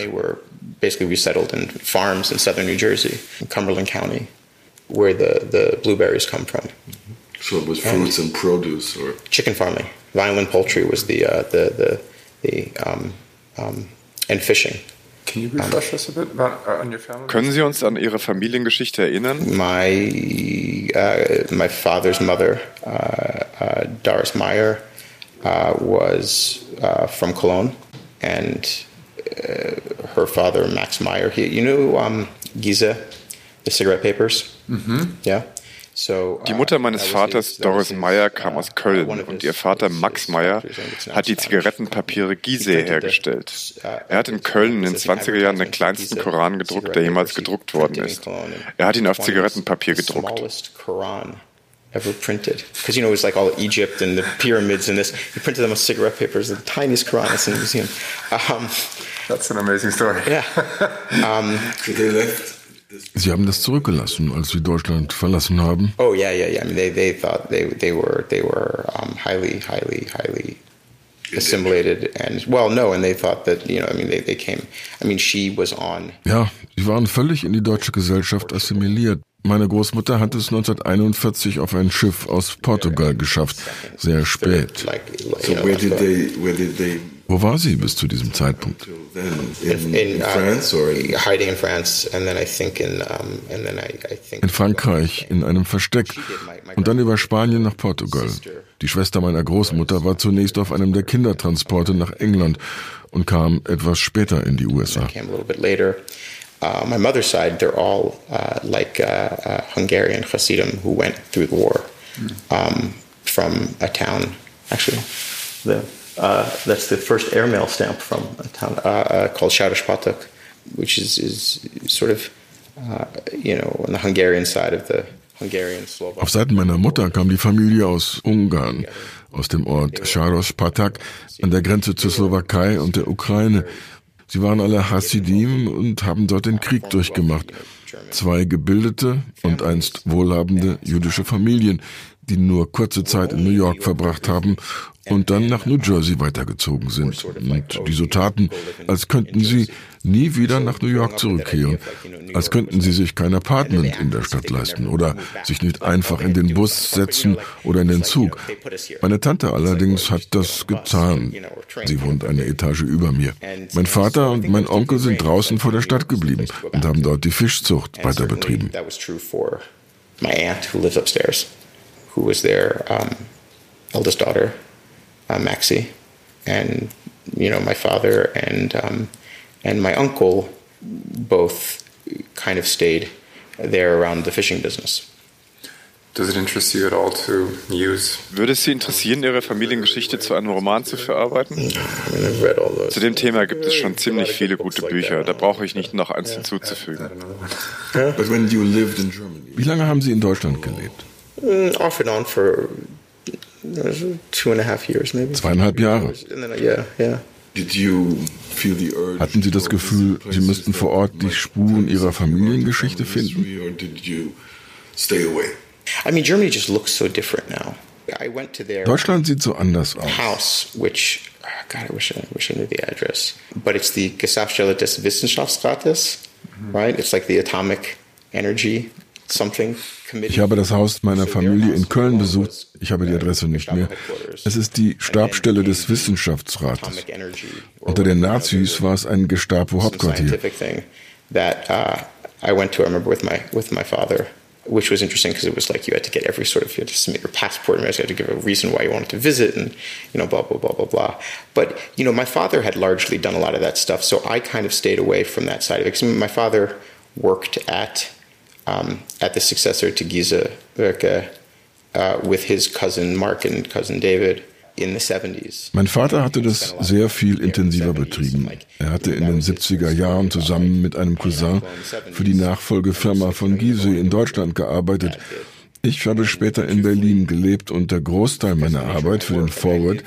S3: basically resettled in farms in southern New Jersey, in Cumberland County, where the, the blueberries come from.
S5: So it was fruits and, and produce, or
S3: chicken farming. Violin poultry was the uh, the the, the um, um, and fishing.
S2: Can you refresh us a bit about, uh, on your family? Können Sie uns an Ihre Familiengeschichte erinnern?
S3: My uh, my father's mother, uh, uh, Doris Meyer, uh, was from Cologne, and uh, her father, Max Meyer. He, you know um, Giza, the cigarette papers?
S2: Mm-hmm.
S3: Yeah.
S2: Die Mutter meines Vaters, Doris Meyer, kam aus Köln und ihr Vater Max Meyer hat die Zigarettenpapiere Gizeh hergestellt. Er hat in Köln in den 20er Jahren den kleinsten Koran gedruckt, der jemals gedruckt worden ist. Er hat ihn auf Zigarettenpapier gedruckt.
S3: Ever printed. Because you know it was like all Egypt and the pyramids and this. He printed them on cigarette papers, the tiniest Quran that's in the museum. Um,
S4: That's an amazing story.
S3: yeah. Um.
S1: Sie haben das zurückgelassen, als Sie Deutschland verlassen haben.
S3: oh yeah, yeah, yeah. I mean, they they thought they they were they were um, highly highly highly assimilated and well no and they thought that you know i mean they, they came i mean she was on
S1: Ja, sie waren völlig in die deutsche Gesellschaft assimiliert. Meine Großmutter hat es 1941 auf ein Schiff aus Portugal geschafft, sehr spät.
S3: like, like
S5: So
S3: you know,
S5: where did they? Where did they?
S1: Wo war sie bis zu diesem Zeitpunkt?
S5: Till then in,
S3: in,
S5: in France or in,
S3: hiding in France and then I think in and then I, I think
S1: In Frankreich, in einem Versteck und dann über Spanien nach Portugal. Die Schwester meiner Großmutter war zunächst auf einem der Kindertransporte nach England und kam etwas später in die USA.
S3: Came a little bit later. Uh, my mother's side, they're all uh, like uh, uh, Hungarian Hasidim who went through the war um, from a town. Actually, the uh, that's the first airmail stamp from a town uh, uh, called Shadospatok, which is is sort of uh, you know on the Hungarian side of the Hungarian Slovak.
S1: Auf Seiten meiner Mutter kam die Familie aus Ungarn, aus dem Ort Sharos Patak an der Grenze zur Slowakei und der Ukraine. Sie waren alle Hasidim und haben dort den Krieg durchgemacht. Zwei gebildete und einst wohlhabende jüdische Familien, die nur kurze Zeit in New York verbracht haben und dann nach New Jersey weitergezogen sind und die so taten, als könnten sie nie wieder nach New York zurückkehren, als könnten sie sich kein Apartment in der Stadt leisten oder sich nicht einfach in den Bus setzen oder in den Zug. Meine Tante allerdings hat das getan. Sie wohnt eine Etage über mir. Mein Vater und mein Onkel sind draußen vor der Stadt geblieben und haben dort die Fischzucht weiter betrieben.
S3: My aunt who lives upstairs, who was their um, eldest daughter, uh, Maxie, and you know my father and um, and my uncle both kind of stayed there around the fishing business.
S4: Does it interest you at all to use?
S2: Würde es Sie interessieren, Ihre Familiengeschichte zu einem Roman zu verarbeiten?
S3: I mean, I've read all those.
S2: Zu dem Thema gibt es schon ziemlich viele gute Bücher. Da brauche ich nicht noch eins hinzuzufügen.
S5: but when you lived in Germany,
S1: Wie lange haben Sie in Deutschland gelebt?
S3: Mm, off and on for two and a half years, maybe.
S1: Zweieinhalb Jahre.
S3: Uh, yeah, yeah.
S5: did you feel the urge?
S1: Hatten Sie das Gefühl, Sie müssten vor Ort die Spuren Ihrer Familiengeschichte finden?
S5: history, Or did you stay away?
S3: I mean, Germany just looks so different now. I went to their
S1: Deutschland sieht so anders aus.
S3: house, which oh God, I wish I wish I knew the address. But it's the Gesellschaft des Wissenschaftsrates, right? It's like the atomic energy something.
S1: Ich habe das Haus meiner Familie in Köln besucht. Ich habe die Adresse nicht mehr. Es ist die Stabstelle des Wissenschaftsrates. Unter den Nazis war es ein Gestapo-Hauptquartier.
S3: uh, I went to. I remember with my with my father, which was interesting because it was like you had to get every sort of you had to submit your passport, and you had to give a reason why you wanted to visit, and you know blah blah blah blah blah. But you know, my father had largely done a lot of that stuff, so I kind of stayed away from that side of it. Because my father worked at um, at the successor to Giza Werke uh, with his cousin Mark and cousin David in the 70s.
S1: Mein Vater hatte das sehr viel intensiver betrieben. Er hatte in den 70er Jahren zusammen mit einem Cousin für die Nachfolgefirma von Gysi in Deutschland gearbeitet. Ich habe später in Berlin gelebt und der Großteil meiner Arbeit für den Forward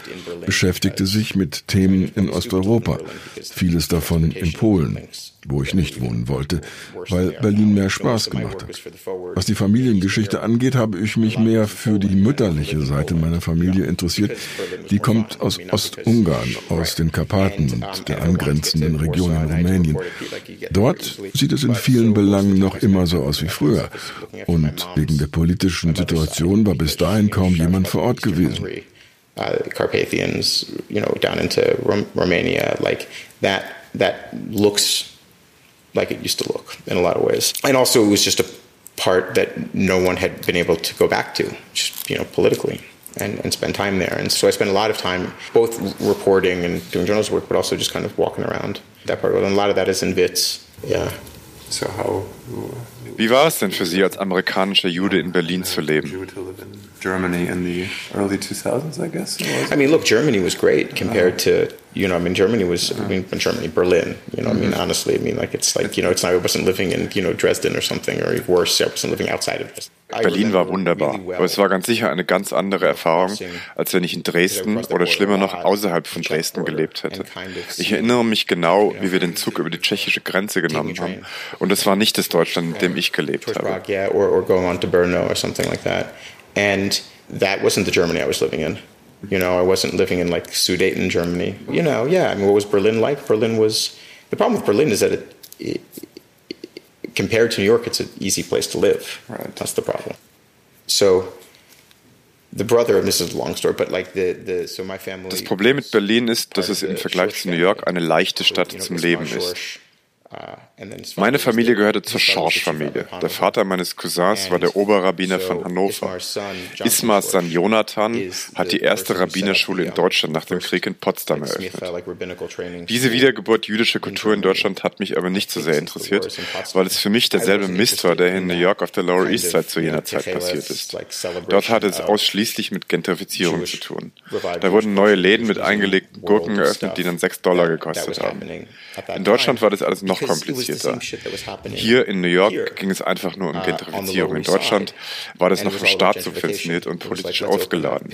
S1: beschäftigte sich mit Themen in Osteuropa, vieles davon in Polen, wo ich nicht wohnen wollte, weil Berlin mehr Spaß gemacht hat. Was die Familiengeschichte angeht, habe ich mich mehr für die mütterliche Seite meiner Familie interessiert. Die kommt aus Ostungarn, aus den Karpaten und der angrenzenden Region in Rumänien. Dort sieht es in vielen Belangen noch immer so aus wie früher. Und wegen der politischen Situation war bis dahin kaum jemand vor Ort gewesen.
S3: Uh, Carpathians, you know, down into Rom- Romania, like that. That looks like it used to look in a lot of ways. And also, it was just a part that no one had been able to go back to, just you know, politically. And, and spend time there. And so I spent a lot of time both reporting and doing journalism work, but also just kind of walking around that part of it. And a lot of that is in Wits. Yeah.
S4: So how?
S2: Wie war es denn für Sie als amerikanischer Jude in Berlin zu leben?
S4: Germany in the early 2000s, I guess.
S3: I mean, look, Germany was great compared to you know. I mean, Germany was I mean, Germany, Berlin. You know, I mean, honestly, I mean, like it's like you know, it's not. I wasn't living in you know Dresden or something, or worse, I wasn't living outside of Dresden.
S2: Berlin war wunderbar, aber es war ganz sicher eine ganz andere Erfahrung, als wenn ich in Dresden oder schlimmer noch außerhalb von Dresden gelebt hätte. Ich erinnere mich genau, wie wir den Zug über die tschechische Grenze genommen haben. Und es war nicht das Deutschland, in dem ich gelebt habe.
S3: And that wasn't the Germany I was living in. You know, I wasn't living in like Sudeten, Germany. You know, yeah. I mean, what was Berlin like? Berlin was the problem with Berlin is that it, it compared to New York, it's an easy place to live. Right. That's the problem. So the brother, and this is a long story, but like the, the so my family.
S2: Das Problem mit Berlin ist, dass es im Vergleich zu New York eine leichte Stadt zum Leben ist. Meine Familie gehörte zur Schorsch-Familie. Der Vater meines Cousins war der Oberrabbiner von Hannover. Ismar San Jonathan hat die erste Rabbinerschule in Deutschland nach dem Krieg in Potsdam eröffnet. Diese Wiedergeburt jüdischer Kultur in Deutschland hat mich aber nicht so sehr interessiert, weil es für mich derselbe Mist war, der in New York auf der Lower East Side zu jener Zeit passiert ist. Dort hatte es ausschließlich mit Gentrifizierung zu tun. Da wurden neue Läden mit eingelegten Gurken geöffnet, die dann sechs Dollar gekostet haben. In Deutschland war das alles noch komplizierter. Hier in New York ging es einfach nur um uh, Gentrifizierung. In Deutschland war das noch im Staat subventioniert und politisch aufgeladen.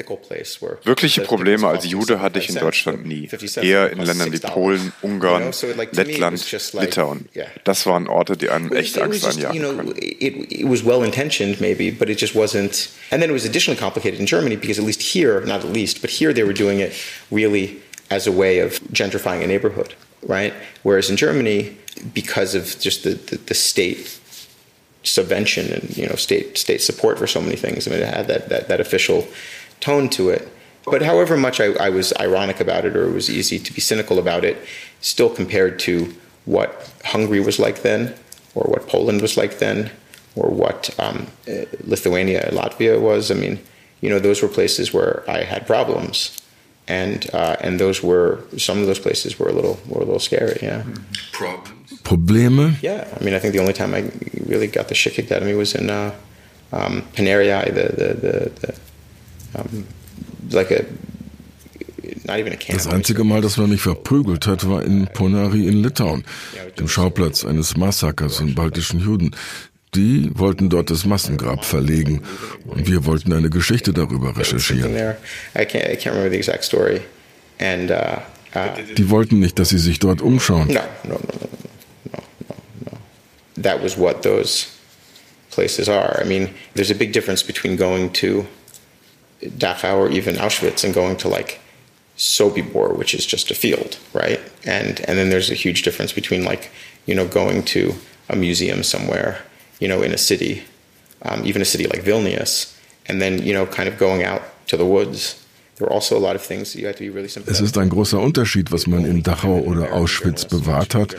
S2: Wirkliche Probleme als Jude hatte ich in Deutschland nie. Eher in Ländern wie Polen, Ungarn, Lettland, Litauen. Das waren Orte, die einem echt Angst einjagen können.
S3: It was well intentioned maybe, but it just wasn't. And then it was additionally complicated in Germany because at least here, not at least, but here they were doing it really as a way of gentrifying a neighborhood, right? Whereas in Germany, because of just the, the, the, state subvention and you know state state support for so many things. I mean, it had that that, that official tone to it. But however much I, I was ironic about it, or it was easy to be cynical about it, still compared to what Hungary was like then, or what Poland was like then, or what um, Lithuania, Latvia was. I mean, you know, those were places where I had problems and uh, and those were some of those places were a little were a little scary. Yeah.
S1: Problems. Probleme.
S3: Yeah, I mean, I think the only time I really got the shit kicked out of me was in uh, um, Panerai, the the the, the um, like a not even a camp.
S1: Das einzige Mal, dass man mich verprügelt hat, war in Ponari in Litauen, dem Schauplatz eines Massakers von baltischen Juden. Die wollten dort das Massengrab verlegen und wir wollten eine Geschichte darüber recherchieren. Die wollten nicht, dass sie sich dort umschauen. No, no, no, no, no,
S3: no. That was what those places are. I mean, there's a big difference between going to Dachau or even Auschwitz and going to like Sobibor, which is just a field, right? And and then there's a huge difference between like, you know, going to a museum somewhere you know, in a city, um, even a city like Vilnius, and then, you know, kind of going out to the woods. Also
S1: es ist ein großer Unterschied, was man in Dachau oder Auschwitz bewahrt hat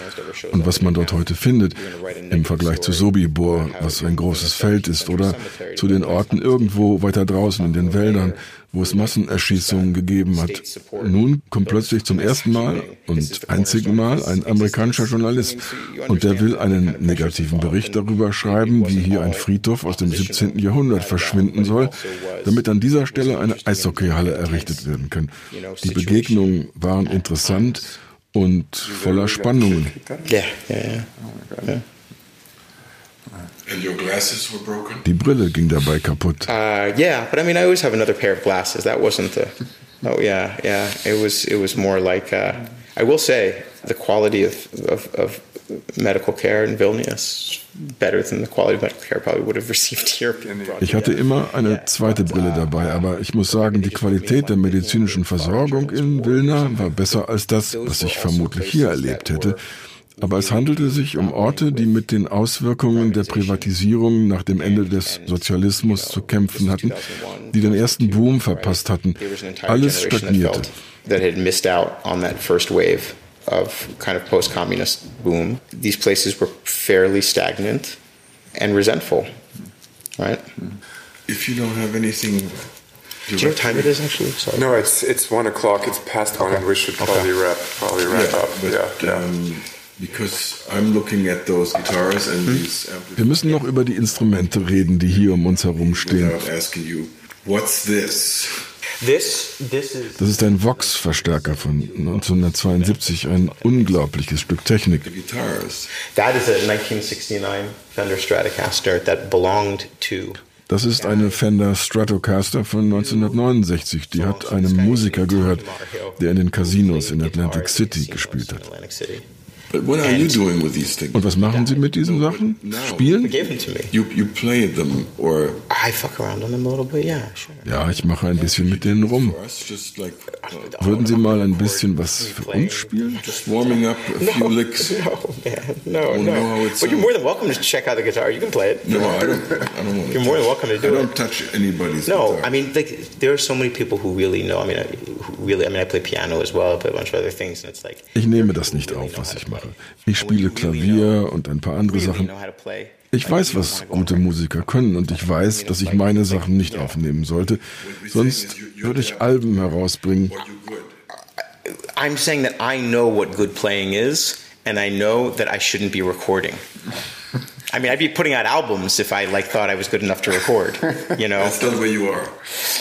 S1: und was man dort heute findet, im Vergleich zu Sobibor, was ein großes Feld ist, oder zu den Orten irgendwo weiter draußen in den Wäldern, wo es Massenerschießungen gegeben hat. Nun kommt plötzlich zum ersten Mal und einzigen Mal ein amerikanischer Journalist und der will einen negativen Bericht darüber schreiben, wie hier ein Friedhof aus dem 17. Jahrhundert verschwinden soll, damit an dieser Stelle eine Eishockeyhalle errichtet werden kann. Die Begegnungen waren interessant und voller Spannungen. Ja, ja, ja.
S5: And your glasses were broken?
S1: Die Brille ging dabei kaputt.
S3: Uh, yeah, but I mean, I always have another pair of glasses. That wasn't the. Oh yeah, yeah. It was. It was more like. Uh, I will say the quality of, of, of medical care in Vilnius better than the quality of medical care I probably would have received here.
S1: Ich hatte immer eine zweite Brille dabei, aber ich muss sagen, die Qualität der medizinischen Versorgung in Vilna war besser als das, was ich vermutlich hier erlebt hätte. Aber es handelte sich um Orte, die mit den Auswirkungen der Privatisierung nach dem Ende des Sozialismus zu kämpfen hatten, die den ersten Boom verpasst hatten. Alles stagnierte.
S3: of kind of post-communist boom. These places were fairly stagnant and resentful, right?
S5: If you don't have anything
S3: do you know what time it is actually? Sorry.
S4: No, it's it's one o'clock. It's past one, okay. and we should probably okay. wrap probably wrap
S5: yeah,
S4: up.
S5: But, yeah, um, Because I'm looking at those guitars and these
S1: Wir müssen noch über die Instrumente reden, die hier um uns herum stehen.
S5: without asking you, what's this?
S3: This this is
S1: Das ist ein Vox-Verstärker von 1972, ein unglaubliches Stück Technik.
S5: The guitars.
S3: that is a 1969 Fender Stratocaster that belonged to
S1: Das ist eine Fender Stratocaster von 1969. Die hat einem Musiker gehört, der in den Casinos in Atlantic City gespielt hat.
S3: Atlantic City.
S5: But what are you doing with these things?
S1: Und was machen Sie mit diesen Sachen? Spielen?
S3: gave them to me.
S5: You you play them or
S3: I fuck around on them a little bit, yeah, sure.
S1: Ja, ich mache ein bisschen mit denen rum.
S5: uh,
S1: Würden Sie mal ein bisschen was für uns spielen?
S5: just warming up a few licks?
S3: No, man, no, no.
S5: it
S3: But you're more than welcome to check out the guitar. You can play it.
S5: No, I don't. I don't want to.
S3: You're more than welcome to do
S5: I don't
S3: it.
S5: touch anybody's
S3: No. I mean, like, there are so many people who really know. I mean, I, who really, I mean, I play piano as well. I play a bunch of other things, and it's like
S1: Ich nehme das nicht auf, was ich mache. Ich spiele Klavier und ein paar andere Sachen. Ich weiß, was gute Musiker können und ich weiß, dass ich meine Sachen nicht aufnehmen sollte. Sonst würde ich Alben herausbringen.
S3: I'm saying that I know what good playing is, and I know that I shouldn't be recording. I mean, I'd be putting out albums if I like thought I was good enough to record. You know,
S5: That's not where you are.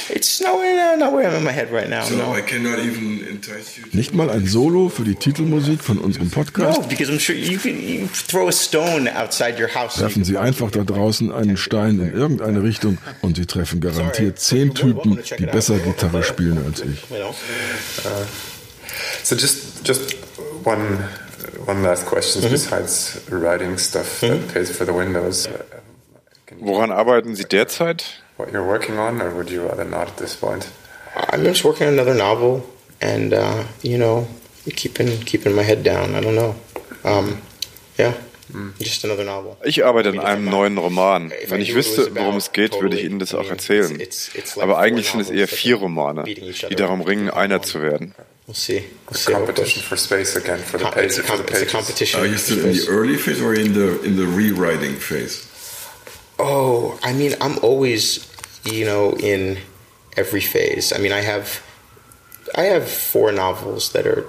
S3: it's nowhere, no, not where I'm in my head right now.
S5: So
S3: no.
S5: I cannot even entice you.
S1: Nicht mal ein Solo für die Titelmusik von unserem Podcast?
S3: No, because I'm sure you can you throw a stone outside your house.
S1: Werfen Sie einfach da draußen einen Stein in irgendeine Richtung und Sie treffen garantiert zehn Typen, die besser Gitarre spielen als ich.
S4: So just just one one last question besides writing stuff that pays for the windows.
S2: Woran arbeiten Sie derzeit?
S4: what you're working on, or would you rather not at this point?
S3: I'm just working on another novel, and uh, you know, keeping keeping my head down. I don't know. Um, yeah, just another novel.
S2: Ich arbeite an einem neuen Roman. Wenn ich wüsste, worum es geht, würde ich Ihnen das auch erzählen. Aber eigentlich sind es eher vier Romane, die darum ringen, einer zu werden.
S3: We'll see. We'll see.
S4: Competition for space again for the
S3: Com-
S4: pages.
S3: It's a,
S4: For the
S3: com- it's a competition.
S5: Are you still in the early phase or in the in the rewriting phase?
S3: Oh, I mean, I'm always, you know, in every phase. I mean, I have, I have four novels that are,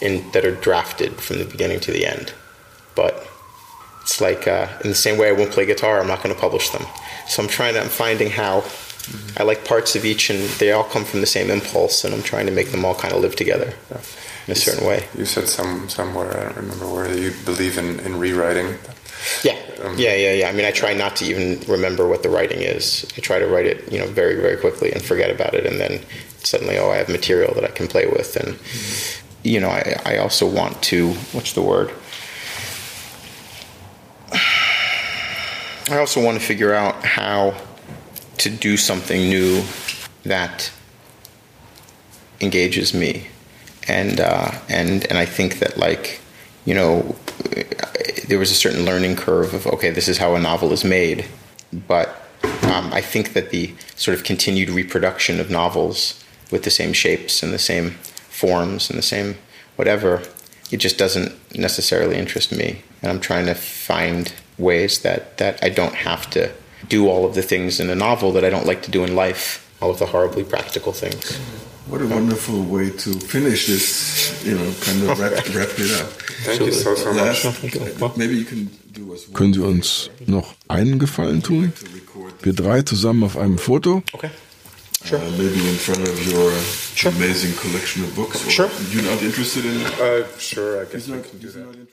S3: in that are drafted from the beginning to the end, but it's like uh, in the same way I won't play guitar, I'm not going to publish them. So I'm trying to, I'm finding how. I like parts of each, and they all come from the same impulse, and I'm trying to make them all kind of live together in a certain way.
S4: You said some somewhere I don't remember where you believe in, in rewriting.
S3: Yeah, um, yeah, yeah, yeah. I mean, I try not to even remember what the writing is. I try to write it, you know, very, very quickly and forget about it, and then suddenly, oh, I have material that I can play with, and you know, I, I also want to. What's the word? I also want to figure out how to do something new that engages me, and uh, and and I think that like you know there was a certain learning curve of okay this is how a novel is made, but um, I think that the sort of continued reproduction of novels with the same shapes and the same forms and the same whatever it just doesn't necessarily interest me, and I'm trying to find ways that that I don't have to do all of the things in a novel that I don't like to do in life, all of the horribly practical things.
S5: What a wonderful way to finish this. You know, kind of wrap, wrap it up.
S4: Thank you so so much.
S5: Maybe you can do us one
S1: Können Sie uns noch einen Gefallen tun? Wir drei zusammen auf einem Foto?
S3: Okay.
S5: uh, maybe in front of your amazing collection of books. Or
S3: Sure.
S5: You're not interested in it?
S4: Uh, sure, I guess we can do that.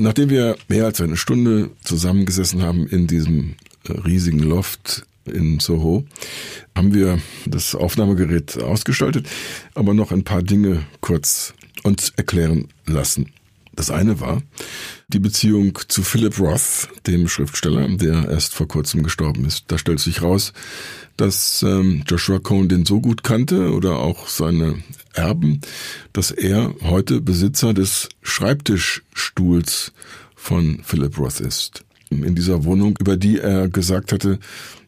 S1: Nachdem wir mehr als eine Stunde zusammengesessen haben in diesem riesigen Loft in Soho, haben wir das Aufnahmegerät ausgestaltet, aber noch ein paar Dinge kurz uns erklären lassen. Das eine war die Beziehung zu Philip Roth, dem Schriftsteller, der erst vor kurzem gestorben ist. Da stellt sich raus, dass ähm, Joshua Cohn den so gut kannte oder auch seine Erben, dass er heute Besitzer des Schreibtischstuhls von Philip Roth ist. In dieser Wohnung, über die er gesagt hatte,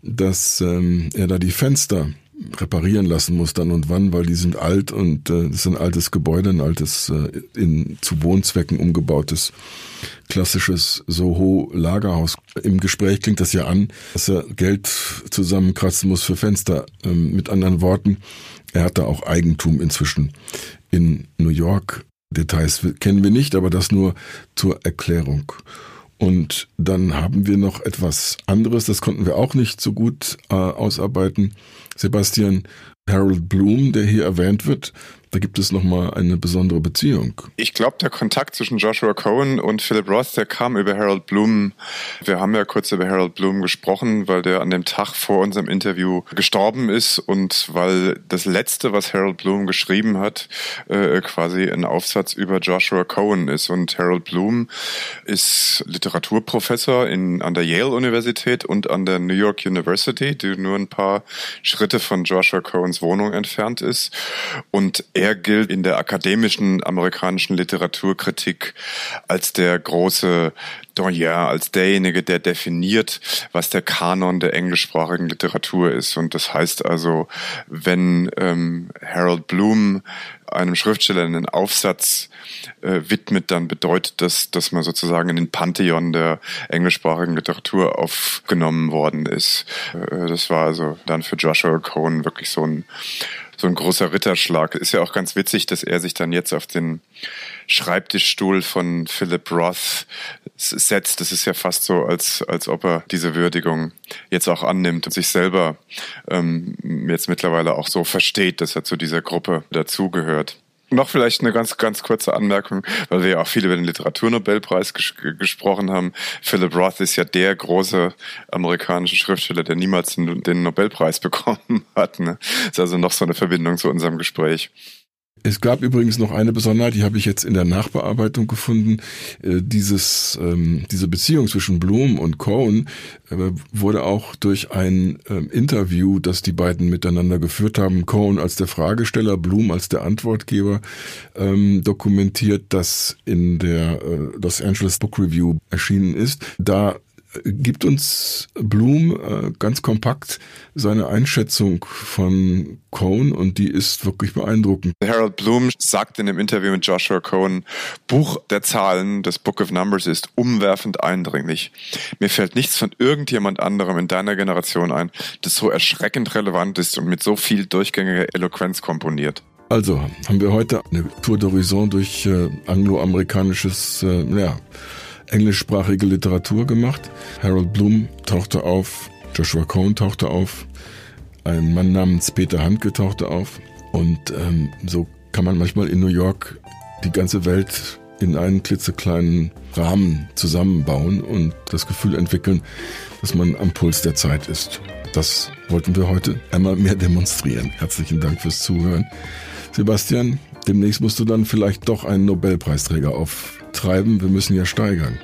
S1: dass ähm, er da die Fenster reparieren lassen muss dann und wann, weil die sind alt und äh, das ist ein altes Gebäude, ein altes äh, in zu Wohnzwecken umgebautes klassisches Soho-Lagerhaus. Im Gespräch klingt das ja an, dass er Geld zusammenkratzen muss für Fenster. Ähm, mit anderen Worten, er hat da auch Eigentum inzwischen in New York Details kennen wir nicht, aber das nur zur Erklärung. Und dann haben wir noch etwas anderes, das konnten wir auch nicht so gut äh, ausarbeiten. Sebastian Harold Bloom, der hier erwähnt wird, da gibt es nochmal eine besondere Beziehung.
S2: Ich glaube, der Kontakt zwischen Joshua Cohen und Philip Roth, der kam über Harold Bloom. Wir haben ja kurz über Harold Bloom gesprochen, weil der an dem Tag vor unserem Interview gestorben ist und weil das letzte, was Harold Bloom geschrieben hat, äh, quasi ein Aufsatz über Joshua Cohen ist. Und Harold Bloom ist Literaturprofessor in, an der Yale Universität und an der New York University, die nur ein paar Schritte von Joshua Cohens Wohnung entfernt ist. Und er gilt in der akademischen amerikanischen Literaturkritik als der große Doyen, als derjenige, der definiert, was der Kanon der englischsprachigen Literatur ist. Und das heißt also, wenn ähm, Harold Bloom einem Schriftsteller einen Aufsatz äh, widmet, dann bedeutet das, dass man sozusagen in den Pantheon der englischsprachigen Literatur aufgenommen worden ist. Äh, das war also dann für Joshua Cohen wirklich so ein so ein großer Ritterschlag. Ist ja auch ganz witzig, dass er sich dann jetzt auf den Schreibtischstuhl von Philip Roth setzt. Das ist ja fast so, als, als ob er diese Würdigung jetzt auch annimmt und sich selber ähm, jetzt mittlerweile auch so versteht, dass er zu dieser Gruppe dazugehört. Noch vielleicht eine ganz, ganz kurze Anmerkung, weil wir ja auch viel über den Literaturnobelpreis ges gesprochen haben. Philip Roth ist ja der große amerikanische Schriftsteller, der niemals den, Nobelpreis bekommen hat. Ne? Das ist also noch so eine Verbindung zu unserem Gespräch.
S1: Es gab übrigens noch eine Besonderheit, die habe ich jetzt in der Nachbearbeitung gefunden. Äh, dieses, ähm, diese Beziehung zwischen Bloom und Cohen äh, wurde auch durch ein ähm, Interview, das die beiden miteinander geführt haben, Cohen als der Fragesteller, Bloom als der Antwortgeber, ähm, dokumentiert, das in der äh, Los Angeles Book Review erschienen ist. Da gibt uns Bloom äh, ganz kompakt seine Einschätzung von Cohen und die ist wirklich beeindruckend.
S2: Harold Bloom sagt in dem Interview mit Joshua Cohen, Buch der Zahlen, das Book of Numbers ist umwerfend eindringlich. Mir fällt nichts von irgendjemand anderem in deiner Generation ein, das so erschreckend relevant ist und mit so viel durchgängiger Eloquenz komponiert.
S1: Also haben wir heute eine Tour d'Horizon durch äh, angloamerikanisches, äh, ja, englischsprachige Literatur gemacht. Harold Bloom tauchte auf, Joshua Cohen tauchte auf, ein Mann namens Peter Handke tauchte auf. Und ähm, so kann man manchmal in New York die ganze Welt in einen klitzekleinen Rahmen zusammenbauen und das Gefühl entwickeln, dass man am Puls der Zeit ist. Das wollten wir heute einmal mehr demonstrieren. Herzlichen Dank fürs Zuhören. Sebastian, demnächst musst du dann vielleicht doch einen Nobelpreisträger auf treiben, wir müssen ja steigern.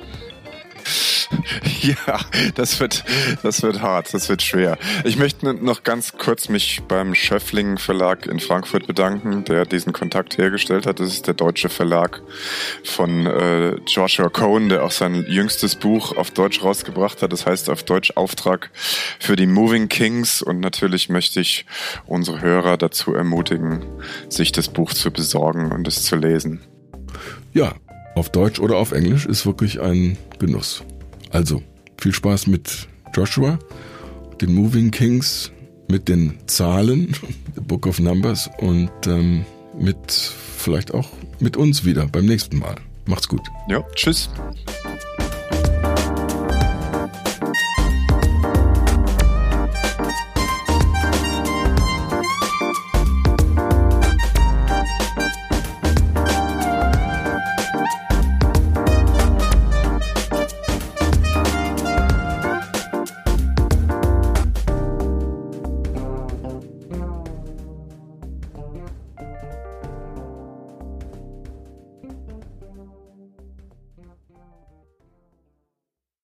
S2: Ja, das wird, das wird hart, das wird schwer. Ich möchte noch ganz kurz mich beim Schöffling Verlag in Frankfurt bedanken, der diesen Kontakt hergestellt hat. Das ist der deutsche Verlag von äh, Joshua Cohen, der auch sein jüngstes Buch auf Deutsch rausgebracht hat. Das heißt auf Deutsch Auftrag für die Moving Kings. Und natürlich möchte ich unsere Hörer dazu ermutigen, sich das Buch zu besorgen und es zu lesen.
S1: Ja, auf Deutsch oder auf Englisch ist wirklich ein Genuss. Also, viel Spaß mit Joshua, den Moving Kings, mit den Zahlen, The Book of Numbers und ähm, mit vielleicht auch mit uns wieder beim nächsten Mal. Macht's gut.
S2: Ja, tschüss.